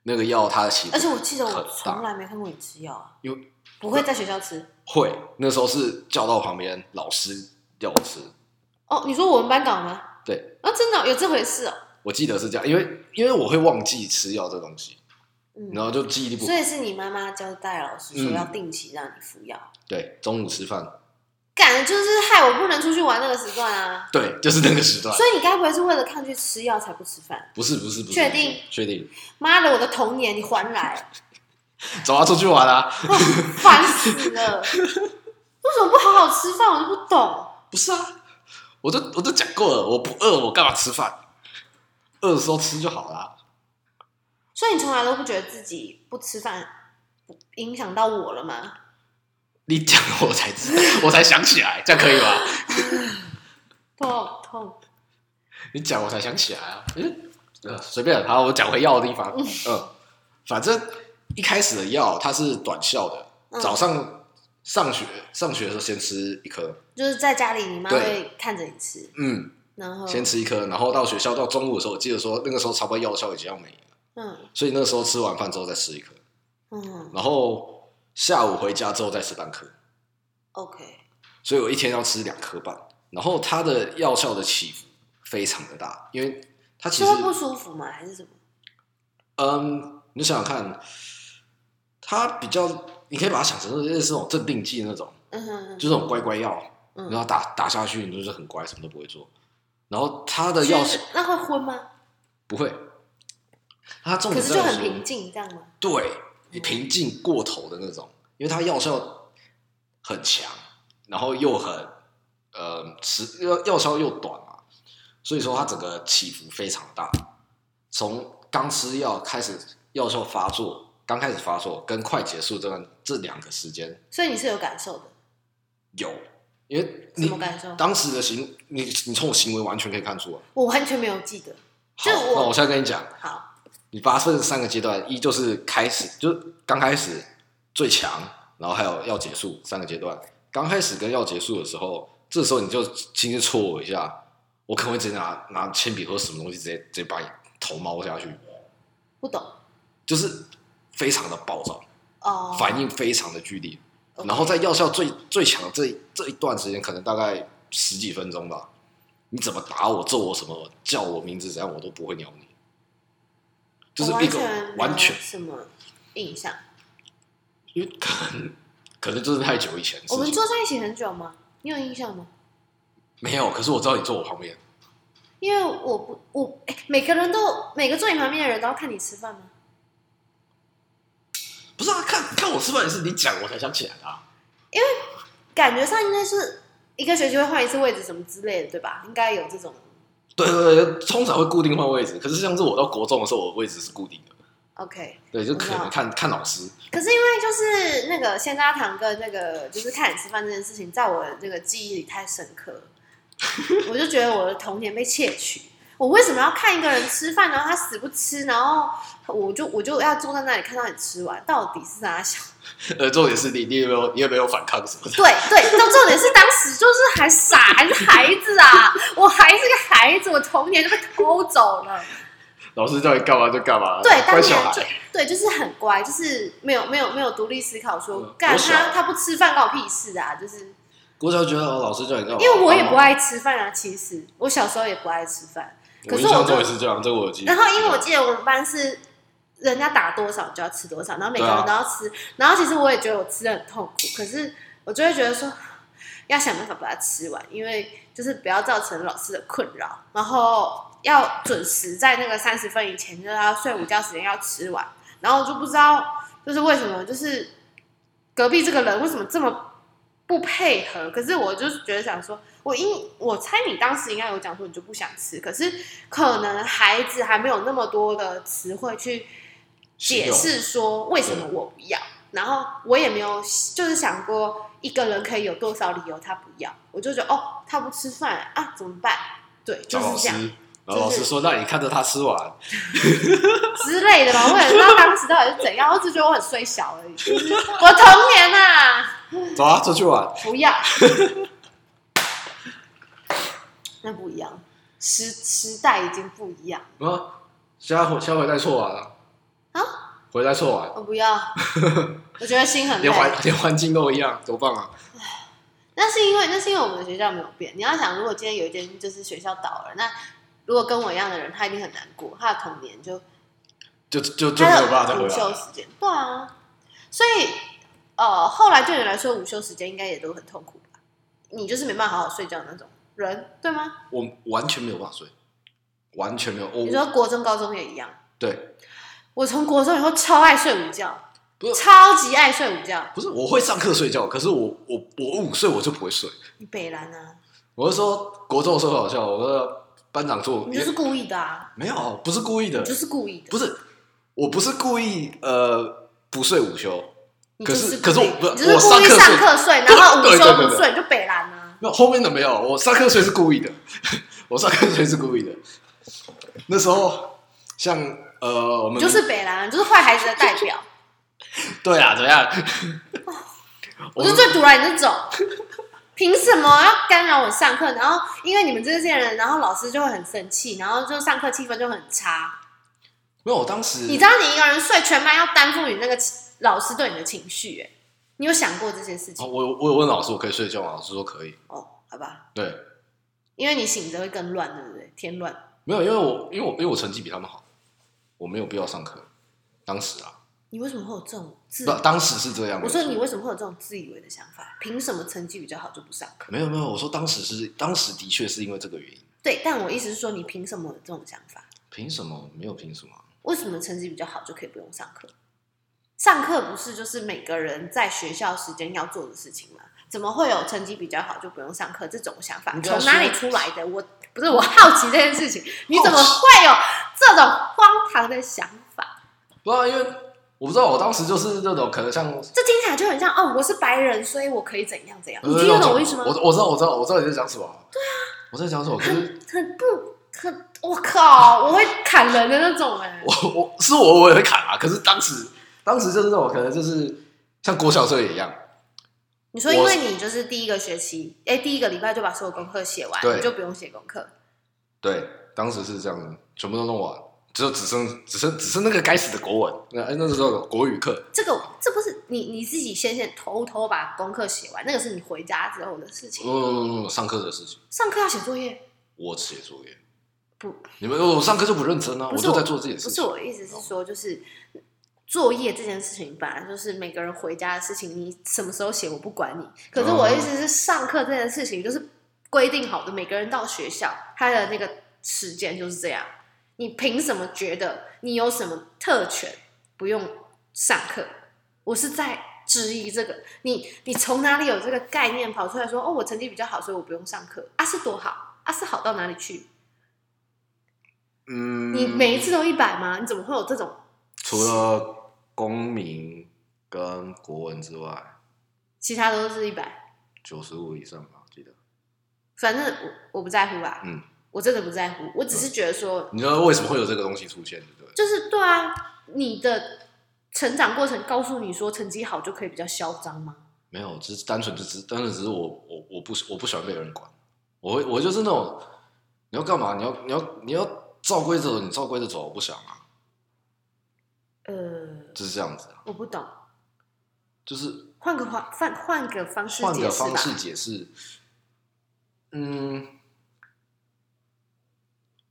那个药它其实而且我记得我很从大，来没看过你吃药啊，因为不会在学校吃。会那时候是叫到旁边老师要我吃，哦，你说我们班长吗？对啊，真的哦、有这回事哦。我记得是这样，因为因为我会忘记吃药这东西，嗯，然后就记忆力不所以是你妈妈交代老师说嗯要定期让你服药，对，中午吃饭，感就是害我不能出去玩那个时段啊。对，就是那个时段，所以你该不会是为了抗拒吃药才不吃饭？不是不是不是，确定确定，妈的，我的童年你还来，<laughs> 走啊，出去玩啊，烦死了！<laughs> 为什么不好好吃饭？我就不懂。不是啊，我都我都讲过了，我不饿，我干嘛吃饭？饿的时候吃就好啦。所以你从来都不觉得自己不吃饭影响到我了吗？你讲我才知道，我才想起来，这样可以吗？<laughs> 痛痛，你讲我才想起来啊，嗯，呃，随便，好，我讲回药的地方，嗯，反正一开始的药它是短效的，嗯早上上学上学的时候先吃一颗，就是在家里，你妈对会看着你吃，嗯，然后先吃一颗，然后到学校到中午的时候，我记得说那个时候差不多药效已经要没了，嗯，所以那个时候吃完饭之后再吃一颗，嗯。然后下午回家之后再吃半颗，，OK，所以我一天要吃两颗半。然后它的药效的起伏非常的大，因为它其实不舒服吗？还是什么？嗯，你想想看，它比较，你可以把它想成类似那种镇定剂那种，嗯哼，就是那种乖乖药，嗯然后打打下去，你就是很乖，什么都不会做。然后它的药是那会昏吗？不会，它重可是就很点在于说平静，这样吗？对，你平静过头的那种，因为他药效很强，然后又很呃时药药效又短嘛，所以说它整个起伏非常大。从刚吃药开始药效发作，刚开始发作跟快结束这段这两个时间所以你是有感受的，有，因为什你么感受？当时的行你你从我行为完全可以看出来。我完全没有记得。好，就我那我现在跟你讲，好，你把它分成三个阶段，一就是开始，就是刚开始最强，然后还有要结束三个阶段。刚开始跟要结束的时候，这时候你就轻轻戳我一下，我可能会直接拿拿铅笔或者什么东西直接直接把你头猫下去，不懂就是非常的暴躁，哦。反应非常的剧烈。然后在药效最最强的这这一段时间，可能大概十几分钟吧，你怎么打我、揍我、什么叫我名字怎样，我都不会鸟你，就是一个完全什么印象。因为可能可能就是太久以前我们，坐在一起很久吗？你有印象吗？没有。可是我知道你坐我旁边，因为我不我、诶每个人都每个坐你旁边的人都要看你吃饭吗？不是啊？看看我吃饭也是你讲我才想起来的、啊。感觉上应该是一个学期会换一次位置什么之类的，对吧？应该有这种。对对对，通常会固定换位置。可是像是我到国中的时候，我的位置是固定的。OK，对，就可能看看老师。可是因为就是那个鲜渣糖跟那个就是看你吃饭这件事情，在我的那个记忆里太深刻了，<laughs> 我就觉得我的童年被窃取。我为什么要看一个人吃饭，然后他死不吃，然后我就我就要坐在那里看到你吃完，到底是哪想？<laughs> 呃，重点是你你有没有你有没有反抗什么的？对对，重重点是当时就是还傻，还是孩子啊，<laughs> 我还是个孩子，我童年就被偷走了。老师叫你干嘛就干嘛，对，当年就孩。对，就是很乖，就是没有没有没有独立思考说嗯，干他他不吃饭关我屁事啊，就是国小觉得哦老师叫你干嘛？因为我也不。爱吃饭啊，其实我小时候也不爱吃饭，可是我也是这样，这个我有记得。然后因为我记得我们班是人家打多少就要吃多少，然后每个人都要吃，然后其实我也觉得我吃的很痛苦，可是我就会觉得说要想办法把它吃完，因为就是不要造成老师的困扰，然后要准时在那个三十分以前就是要睡午觉时间要吃完，然后我就不知道就是为什么就是隔壁这个人为什么这么不配合，可是我就是觉得想说，我应我猜你当时应该有讲说你就不想吃，可是可能孩子还没有那么多的词汇去解释说为什么我不要，然后我也没有就是想过一个人可以有多少理由他不要，我就觉得哦他不吃饭啊怎么办？对，就是这样，然后老师说：“让你看着他吃完。<laughs> 之类的吧，我也不知道当时到底是怎样，我只觉得我很衰小而已，<laughs> 我童年啊。”走啊，出去玩。不要，<laughs> 那不一样，时时代已经不一样。啊，现在回下回来错完了啊，回来错完，我不要，<laughs> 我觉得心很累连。环连环境都一样，多棒啊！那是因为那是因为我们的学校没有变。你要想，如果今天有一间就是学校倒了，那如果跟我一样的人，他一定很难过，他的童年就就就就没有办法再回午休。时间，对啊。所以呃，后来对你来说，午休时间应该也都很痛苦吧？你就是没办法好好睡觉那种人，对吗？我完全没有办法睡，完全没有。你我说国中、高中也一样。对，我从国中以后超爱睡午觉，不是超级爱睡午觉。不是我会上课睡觉，可是我我我午睡我就不会睡。你北兰啊，我是说国中的时候很好笑，我说班长做你就是故意的啊，没有，不是故意的你，就是故意的，不是我不是故意呃不睡午休，可是可是我不是我故意上上课睡 <laughs> 然后午休不睡，就北兰啊。没有后面的没有，我上课睡是故意的，<laughs> 我上课睡是故意的。那时候像呃我们就是北兰就是坏孩子的代表。<laughs> 对啊，怎么样？<laughs> 我就最毒辣你这种，凭什么要干扰我上课？然后因为你们这些人，然后老师就会很生气，然后就上课气氛就很差。没有，我当时你知道你一个人睡，全班要担负你那个老师对你的情绪，哎，你有想过这些事哦情？我有我有问老师，我可以睡觉吗？老师说可以。哦，好吧，对，因为你醒着会更乱，对不对？添乱。没有，因为我因为我因为我成绩比他们好，我没有必要上课。当时啊，你为什么会有这种自？不，当时是这样。我说你为什么会有这种自以为的想法？凭什么成绩比较好就不上课？没有没有，我说当时是当时的确是因为这个原因。对，但我意思是说，你凭什么有这种想法？凭什么？没有凭什么？为什么成绩比较好就可以不用上课？上课不是就是每个人在学校时间要做的事情吗？怎么会有成绩比较好就不用上课这种想法？你从哪里出来的？我不是我好奇这件事情，你怎么会有这种荒唐的想法？不知道，因为我不知道，我当时就是那种可能像这听起来就很像哦，我是白人，所以我可以怎样怎样。你呃听得懂我意思吗？我我知道，我知道，我知道你在讲什么。对啊，我在讲什么？可是很不很，我靠，我会砍人的那种哎、我我是我我也会砍啊。可是当时当时就是那种可能就是像郭小队一样，你说，因为你就是第一个学期，哎、第一个礼拜就把所有功课写完，对。你就不用写功课。对，当时是这样，全部都弄完，只有只剩只剩只剩那个该死的国文，那哎那时候有国语课，这个这不是你你自己先先偷偷把功课写完，那个是你回家之后的事情。嗯，上课的事情，上课要写作业，我写作业，不。你们我上课就不认真啊，我我就在做自己的事情。不是我的意思是说，就是作业这件事情本来就是每个人回家的事情，你什么时候写我不管你。可是我的意思是，上课这件事情就是规定好的，每个人到学校他的那个时间就是这样。你凭什么觉得你有什么特权不用上课？我是在质疑这个。你你从哪里有这个概念跑出来说哦，我成绩比较好，所以我不用上课啊？是多好啊？是好到哪里去？嗯，你每一次都一百吗？你怎么会有这种？除了公民跟国文之外，其他都是一百，九十五以上吧，我记得。反正我我不在乎吧，嗯，我真的不在乎，我只是觉得说，你知道为什么会有这个东西出现，对不对？就是对啊，你的成长过程告诉你说成绩好就可以比较嚣张吗？没有，只是单纯只是单纯只是我我我不我不喜欢被人管，我会我就是那种你要干嘛，你要你要你要照规则，你照规则走，我不想啊，呃，就是这样子啊，我不懂，就是换个话换换个方式换个。方式解释，嗯，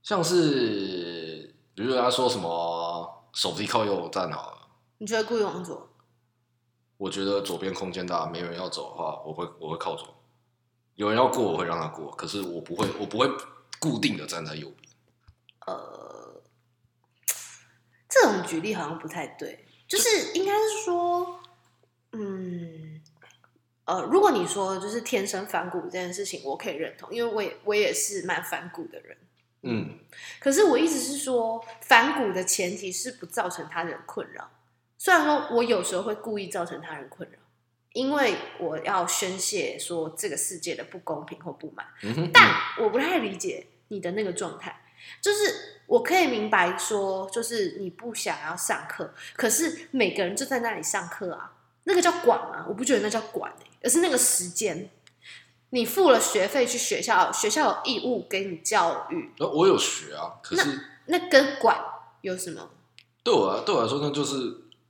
像是比如说他说什么手机靠右站好了。你觉得故意往左？我觉得左边空间大，没有人要走的话，我会我会靠左。有人要过，我会让他过，可是我不会，我不会固定的站在右边。呃，这种举例好像不太对，就是应该是说，嗯，呃，如果你说就是天生反骨这件事情，我可以认同，因为我也我也是蛮反骨的人。嗯，可是我意思是说，反骨的前提是不造成他人困扰。虽然说我有时候会故意造成他人困扰，因为我要宣泄说这个世界的不公平或不满。嗯，但我不太理解你的那个状态，就是我可以明白说，就是你不想要上课，可是每个人就在那里上课啊，那个叫管啊？我不觉得那叫管、欸、而是那个时间，你付了学费去学校，学校有义务给你教育，呃我有学啊，可是那跟管有什么？对我来对我来说，那就是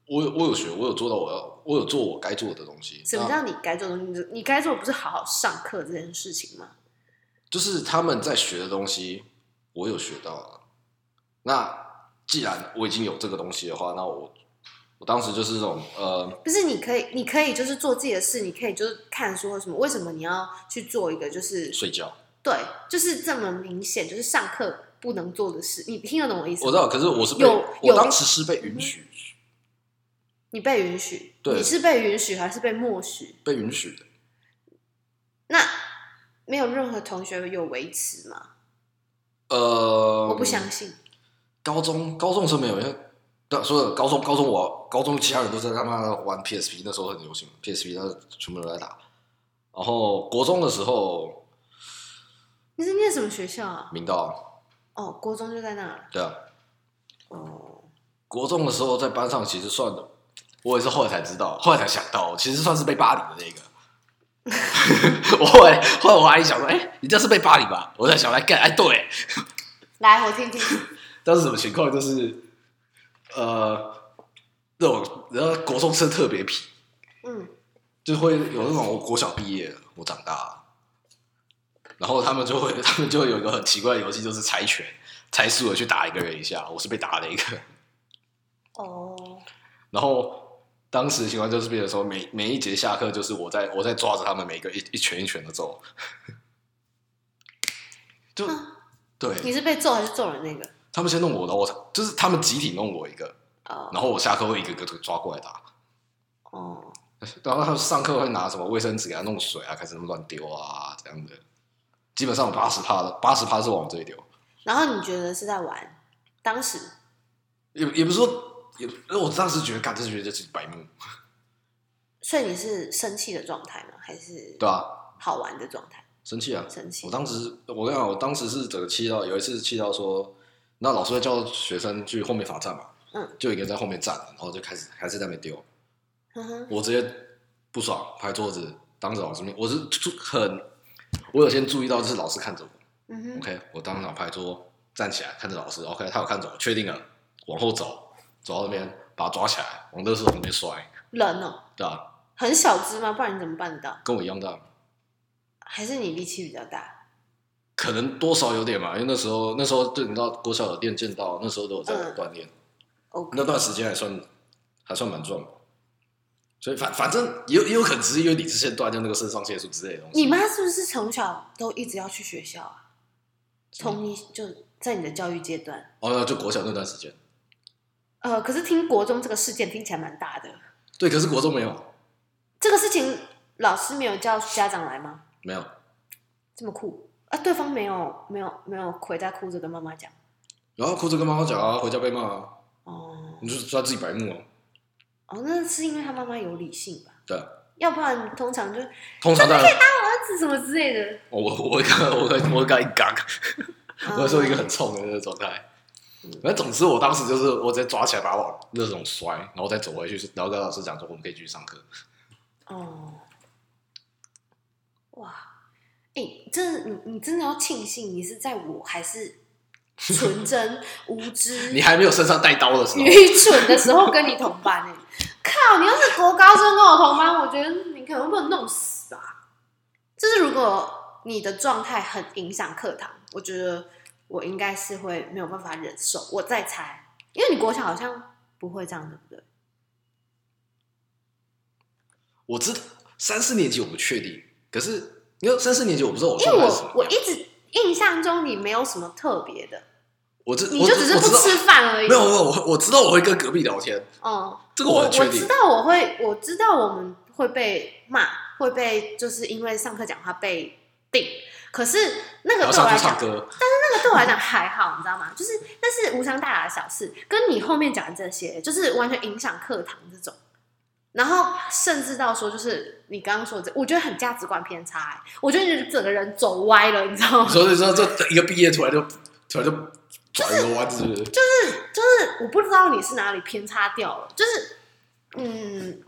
我有我有学，我有做到我要，我有做我该做的东西。什么叫你该做的东西？你该做的不是好好上课这件事情吗？就是他们在学的东西，我有学到了。那既然我已经有这个东西的话，那我我当时就是这种呃，不是，你可以，你可以就是做自己的事，你可以就是看书或什么，为什么你要去做一个就是睡觉。对，就是这么明显，就是上课不能做的事，你听得懂我意思吗？我知道，可是我是被有有我当时是被允许你被允许，对你是被允许还是被默许？被允许的。那没有任何同学有维持吗？呃，我不相信。高中高中是没有，因为对说的高中高中我高中其他人都在他妈玩 PSP，那时候很流行 PSP，那全部都在打。然后国中的时候，你是念什么学校啊？明道哦，国中就在那了。对啊，哦，国中的时候在班上其实算的，我也是后来才知道，后来才想到，其实算是被霸凌的那个。<laughs> 我后来后来我阿姨想说，哎、你这是被霸凌吧？我在想来干，哎，对，来，我听听。当时什么情况？就是呃，那种然后国中生特别皮，嗯，就会有那种我国小毕业了，我长大了，然后他们就会 <laughs> 他们就会有一个很奇怪的游戏，就是猜拳，猜输了去打一个人一下，我是被打的一个，哦，然后当时的情况就是变成说每每一节下课就是我在我在抓着他们每个一一拳一拳的揍，就嗯对。你是被揍还是揍人那个？他们先弄我，然后我就是他们集体弄我一个，哦然后我下课会一个个抓过来打。哦，然后他们上课会拿什么卫生纸给他弄水啊，开始乱丢啊，这样的。基本上八十趴的八十趴是往这里丢，然后你觉得是在玩？当时也也不是说，也因为我当时觉得，干，就是觉得自己白目，所以你是生气的状态吗？还是对啊，好玩的状态？生气啊！生气我。当时我跟你讲，我当时是整个气到，有一次气到说，那老师会叫学生去后面罚站嘛，嗯，就一个人在后面站，然后就开始还是在那边丢，嗯哼，我直接不爽，拍桌子，当着老师面，我是注很，我有先注意到，就是老师看着我。嗯哼，OK，我当场拍桌，站起来看着老师。OK，他有看着我，确定了，往后走，走到那边把他抓起来，往垃圾桶那边摔，人哦，对啊、很小只吗？不然你怎么办得到？跟我一样大，还是你力气比较大？可能多少有点嘛，因为那时候那时候对你知道国小有练剑道，那时候都有在嗯。锻炼那段时间还算还算蛮壮的。所以反反正也有也有可能只是因为理智线断，掉那个肾上腺素之类的东西。你妈是不是从小都一直要去学校啊？从你就在你的教育阶段，哦，就国小那段时间，呃，可是听国中这个事件听起来蛮大的，对，可是国中没有，这个事情老师没有叫家长来吗？没有，这么酷啊！对方没有没有没有回家哭着跟妈妈讲然后哭着跟妈妈讲啊，回家被骂啊，哦你就是说他自己白目啊，哦，那是因为他妈妈有理性吧？对啊，要不然通常就通常当然。儿子什么之类的。我我我会 <laughs> 我会我会跟他一杠，我会说一个嗯很冲的那个状态。那总之，我当时就是我直接抓起来把他往那种摔，然后再走回去，然后跟老师讲说我们可以继续上课。哦，哇，哎、真的，你你真的要庆幸你是在我还是 <laughs> 纯真无知、<laughs> 你还没有身上带刀的时候，愚蠢的时候跟你同班哎、靠！你要是国高中跟我同班，我觉得你可能会被我弄死吧。就是如果你的状态很影响课堂，我觉得我应该是会没有办法忍受。我在猜，因为你国小好像不会这样，对不对？我知道三四年级我不确定，可是因为三四年级我不知道我因为我我一直印象中你没有什么特别的，我知我你就只是我知道不吃饭而已。没有没有我我知道我会跟隔壁聊天，嗯，这个我我很确定知道我会，我知道我们会被骂，会被就是因为上课讲话被定。可是那然后个对我来讲，上去唱歌，那个对我来讲还好，你知道吗？就是那是无伤大雅的小事，跟你后面讲的这些，就是完全影响课堂这种。然后甚至到说，就是你刚刚说的这，我觉得很价值观偏差、欸。我觉得你整个人走歪了，你知道吗？所以说这一个毕业突然就突然就转一个弯，是不是？就是我不知道你是哪里偏差掉了，就是嗯，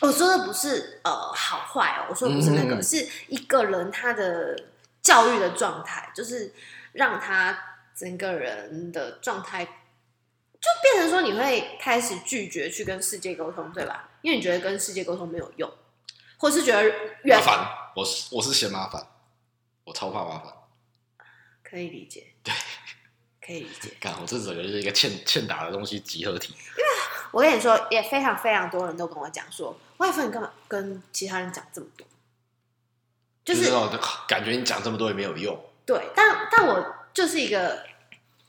我说的不是呃好坏哦，我说的不是那个，嗯是一个人他的教育的状态，就是让他整个人的状态就变成说你会开始拒绝去跟世界沟通，对吧？因为你觉得跟世界沟通没有用，或是觉得远麻烦，我是我是嫌麻烦，我超怕麻烦。可以理解，对，<laughs> 可以理解。看我这整个就是一个欠欠打的东西集合体。我跟你说，也非常非常多人都跟我讲说，外分你干嘛跟其他人讲这么多？就是 <laughs> 感觉你讲这么多也没有用。对，但但我就是一个，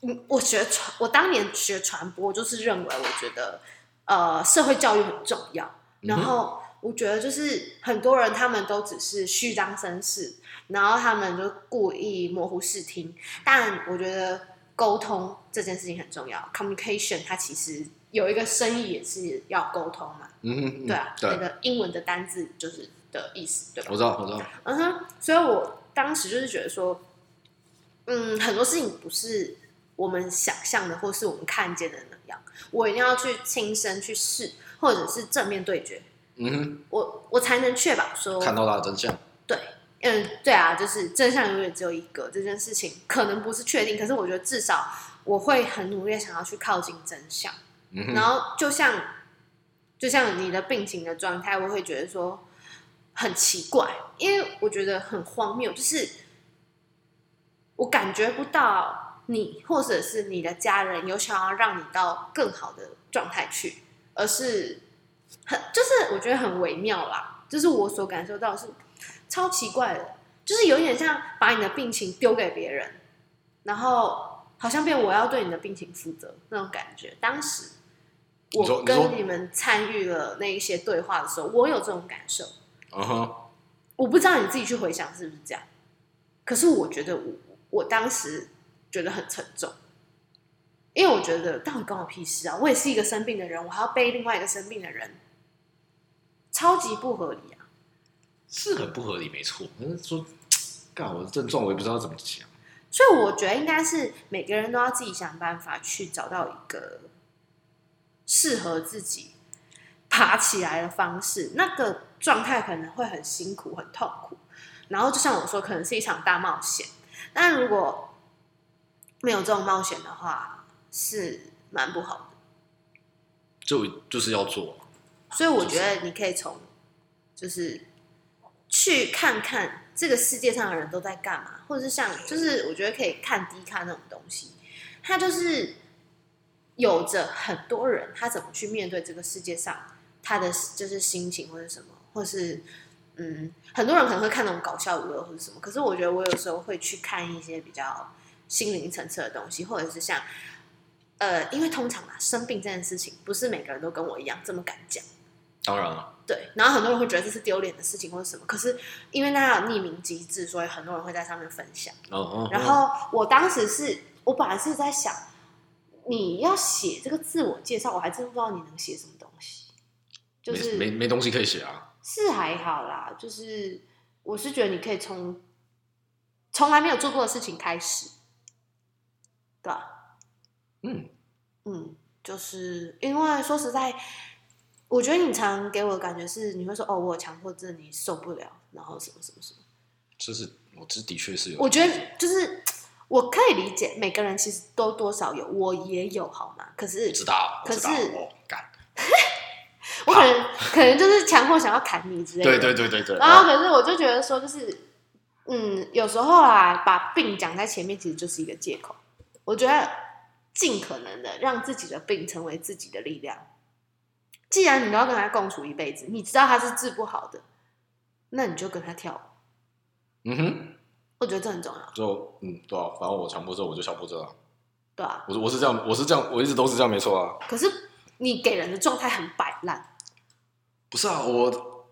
嗯，我学传，我当年学传播，就是认为我觉得，呃，社会教育很重要。然后我觉得就是很多人他们都只是虚张声势，然后他们就故意模糊视听。但我觉得沟通这件事情很重要，communication 它其实有一个生意也是要沟通嘛。嗯哼，嗯对啊，那，个英文的单字就是的意思，对吧？我知道，我知道。嗯哼，所以我当时就是觉得说，嗯，很多事情不是我们想象的，或是我们看见的那样，我一定要去亲身去试，或者是正面对决，嗯哼我我才能确保说，，看到他的真相。对，嗯，对啊，就是真相永远只有一个，这件事情可能不是确定，可是我觉得至少我会很努力想要去靠近真相。嗯哼，然后就像就像你的病情的状态，我会觉得说很奇怪，因为我觉得很荒谬，就是我感觉不到你或者是你的家人有想要让你到更好的状态去，而是很就是我觉得很微妙啦，就是我所感受到是超奇怪的，就是有点像把你的病情丢给别人，然后好像变我要对你的病情负责那种感觉。当时我跟你们参与了那一些对话的时候，我有这种感受。嗯哼，我不知道你自己去回想是不是这样，可是我觉得我我当时觉得很沉重，因为我觉得到底关我屁事啊！我也是一个生病的人，我还要背另外一个生病的人，超级不合理啊！是很不合理，没错。可是说，<tsk> 干我的症状，我也不知道怎么讲。所以我觉得应该是每个人都要自己想办法去找到一个适合自己爬起来的方式。那个状态可能会很辛苦、很痛苦，然后就像我说，可能是一场大冒险。但如果没有这种冒险的话，是蛮不好的。就就是要做，所以我觉得你可以从就是去看看这个世界上的人都在干嘛，或者是像就是我觉得可以看低看那种东西，他就是有着很多人他怎么去面对这个世界上他的就是心情或者什么，或是嗯，很多人可能会看那种搞笑娱乐或者什么，可是我觉得我有时候会去看一些比较心灵层次的东西，或者是像。呃，因为通常啊，生病这件事情不是每个人都跟我一样这么敢讲，当然了，对。然后很多人会觉得这是丢脸的事情或者什么，可是因为那有匿名机制，所以很多人会在上面分享。哦哦，然后我当时是我本来是在想，你要写这个自我介绍，我还真不知道你能写什么东西，就是没没没东西可以写啊。是还好啦，就是我是觉得你可以从从来没有做过的事情开始，对吧？嗯，嗯，就是因为说实在，我觉得你常给我的感觉是，你会说哦，我有强迫症，你受不了，然后什么什么什么。这是我这的确是有，我觉得就是我可以理解，每个人其实都多少有，我也有，好吗？可是知道，我知道可是我敢，<laughs> 我可能可能就是强迫想要砍你之类的。对对对对对，然后可是我就觉得说，就是嗯，有时候啊，把病讲在前面，其实就是一个借口。我觉得尽可能的让自己的病成为自己的力量。既然你都要跟他共处一辈子，你知道他是治不好的，那你就跟他跳舞。嗯哼，我觉得这很重要，就嗯对啊，反正我强迫症我就强迫症啊，对啊。我是我是这样，我是这样，我一直都是这样，没错啊。可是你给人的状态很摆烂，不是啊，我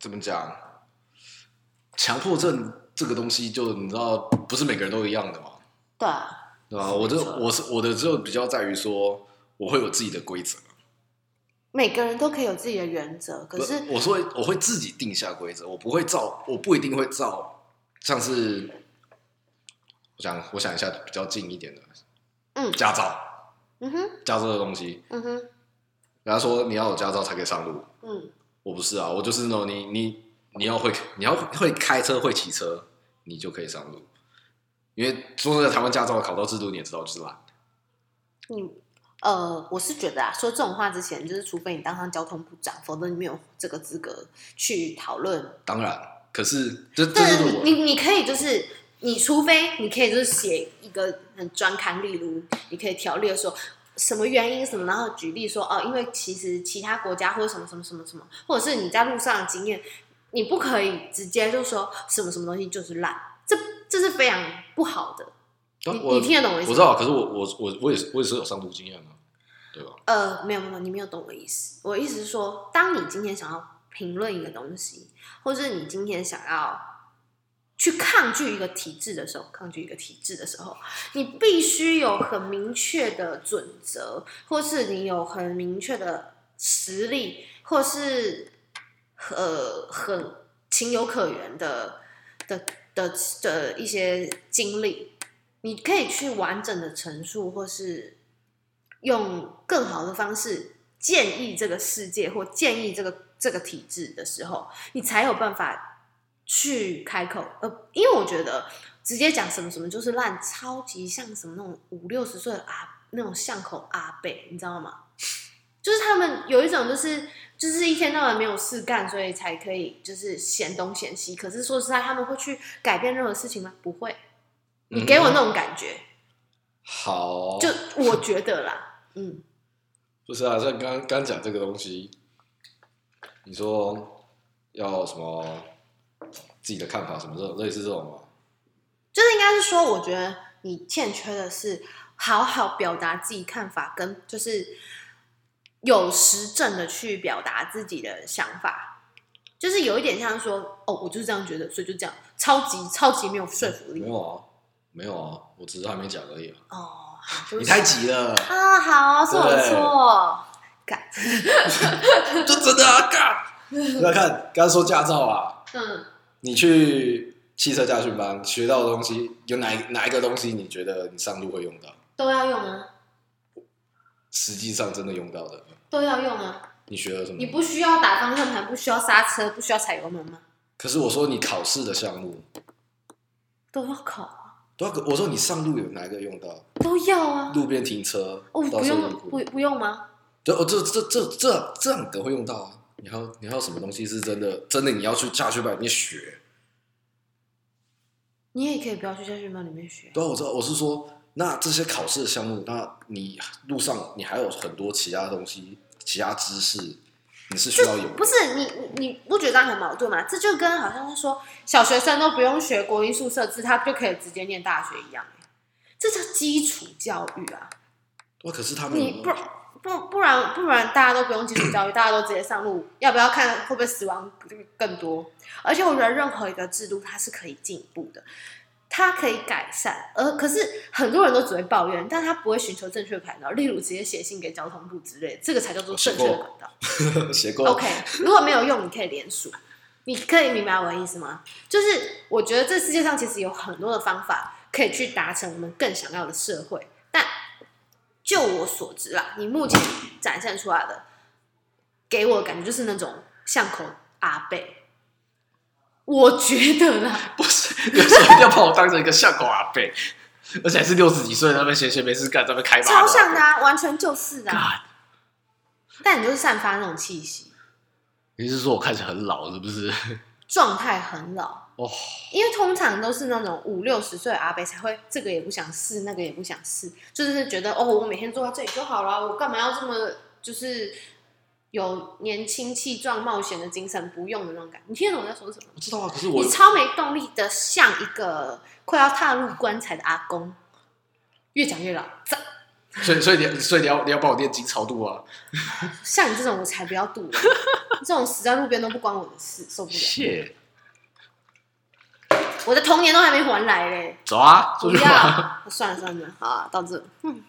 怎么讲？强迫症这个东西，就你知道，不是每个人都一样的嘛，对啊，对吧？我这没错。我是我的只有比较在于说，我会有自己的规则。每个人都可以有自己的原则，可是不我说我会自己定下规则，我不会照，我不一定会照，像是我想我想一下比较近一点的嗯。驾照，嗯哼。驾照的东西，嗯哼。人家说你要有驾照才可以上路，嗯，我不是啊，我就是那种你你你要会你要会开车会骑车，你就可以上路。因为说真的，台湾驾照的考照制度你也知道，就是懒。你呃，我是觉得啊，说这种话之前，就是除非你当上交通部长，否则你没有这个资格去讨论。当然，可是这这是我你你可以就是，你除非你可以就是写一个很专刊，例如你可以条例说什么原因什么，然后举例说哦，因为其实其他国家或者什么什么什么什么，或者是你在路上的经验，你不可以直接就说什么什么东西就是烂，这这是非常不好的。你你听得懂我意思我知道，可是我我我我也是我也是有上路经验的，对吧？呃，没有没有，你没有懂我的意思。我的意思是说，当你今天想要评论一个东西，或者你今天想要去抗拒一个体制的时候，抗拒一个体制的时候，你必须有很明确的准则，或是你有很明确的实力，或是呃很情有可原的的的的一些经历，你可以去完整的陈述，或是用更好的方式建议这个世界或建议这个这个体制的时候，你才有办法去开口。呃，因为我觉得直接讲什么什么就是烂，超级像什么那种五六十岁的阿那种巷口阿伯，你知道吗？就是他们有一种就是就是一天到晚没有事干，所以才可以就是嫌东嫌西。可是说实在，他们会去改变任何事情吗？不会。你给我那种感觉，好，就我觉得啦，嗯，<laughs> 不是啊，像刚刚讲这个东西，你说要什么自己的看法，什么这种类似这种吗？就是应该是说，我觉得你欠缺的是好好表达自己看法，跟就是有实证的去表达自己的想法，就是有一点像说，哦，我就是这样觉得，所以就这样，超级超级没有说服力。没有啊，没有啊，我只是还没讲而已啊。哦，你太急了，啊，好，是我的错，干，<laughs> 就真的啊，干！<laughs> 来看，刚刚说驾照啊，嗯，你去汽车驾训班学到的东西，有哪一哪一个东西你觉得你上路会用到？都要用啊，实际上真的用到的，都要用啊，你学了什么你？不需要打方向盘，不需要刹车，不需要踩油门吗？可是我说你考试的项目，都要考啊，都要我说你上路有哪一个用到？都要啊，路边停车，哦，不用不不用吗？对哦，这这这这这两个会用到啊！你还有你还有什么东西是真的真的你要去驾训班里面学？你也可以不要去驾训班里面学。对啊，我知道，我是说，那这些考试的项目，那你路上你还有很多其他东西、其他知识，你是需要有。不是你你你不觉得这样很矛盾吗？这就跟好像是说小学生都不用学国音数设置，他就可以直接念大学一样，这叫基础教育啊！哇，可是他们你不不不然不然大家都不用基础教育，大家都直接上路，要不要看会不会死亡更多？而且我觉得任何一个制度它是可以进步的，它可以改善，而可是很多人都只会抱怨，但他不会寻求正确的管道，例如直接写信给交通部之类，这个才叫做正确的管道。<laughs> 写过 OK，如果没有用，你可以联署。你可以明白我的意思吗？就是我觉得这世界上其实有很多的方法可以去达成我们更想要的社会，但就我所知啦，你目前展现出来的，给我的感觉就是那种巷口阿贝。我觉得啦，<laughs> 不是，有时候一定要把我当成一个巷口阿贝，<laughs> 而且还是六十几岁，那边闲闲没事干，在那边开超像的啊，完全就是啊。但你就是散发那种气息，你是说我看起来很老是不是？状态很老。哦，因为通常都是那种五六十岁的阿伯才会这个也不想试，那个也不想试，就是觉得哦，我每天坐在这里就好了，我干嘛要这么就是有年轻气壮、冒险的精神？不用的那种感觉。你听得懂我在说什么？我知道啊，可是我你超没动力的，像一个快要踏入棺材的阿公，越讲越老。这所以所以你所以你要你要帮我念经超度啊！像你这种我才不要度了，<laughs> 这种死在路边都不关我的事，受不了。谢，我的童年都还没还来嘞，走啊，出不去玩。要，算了算了，好啊，到这。嗯。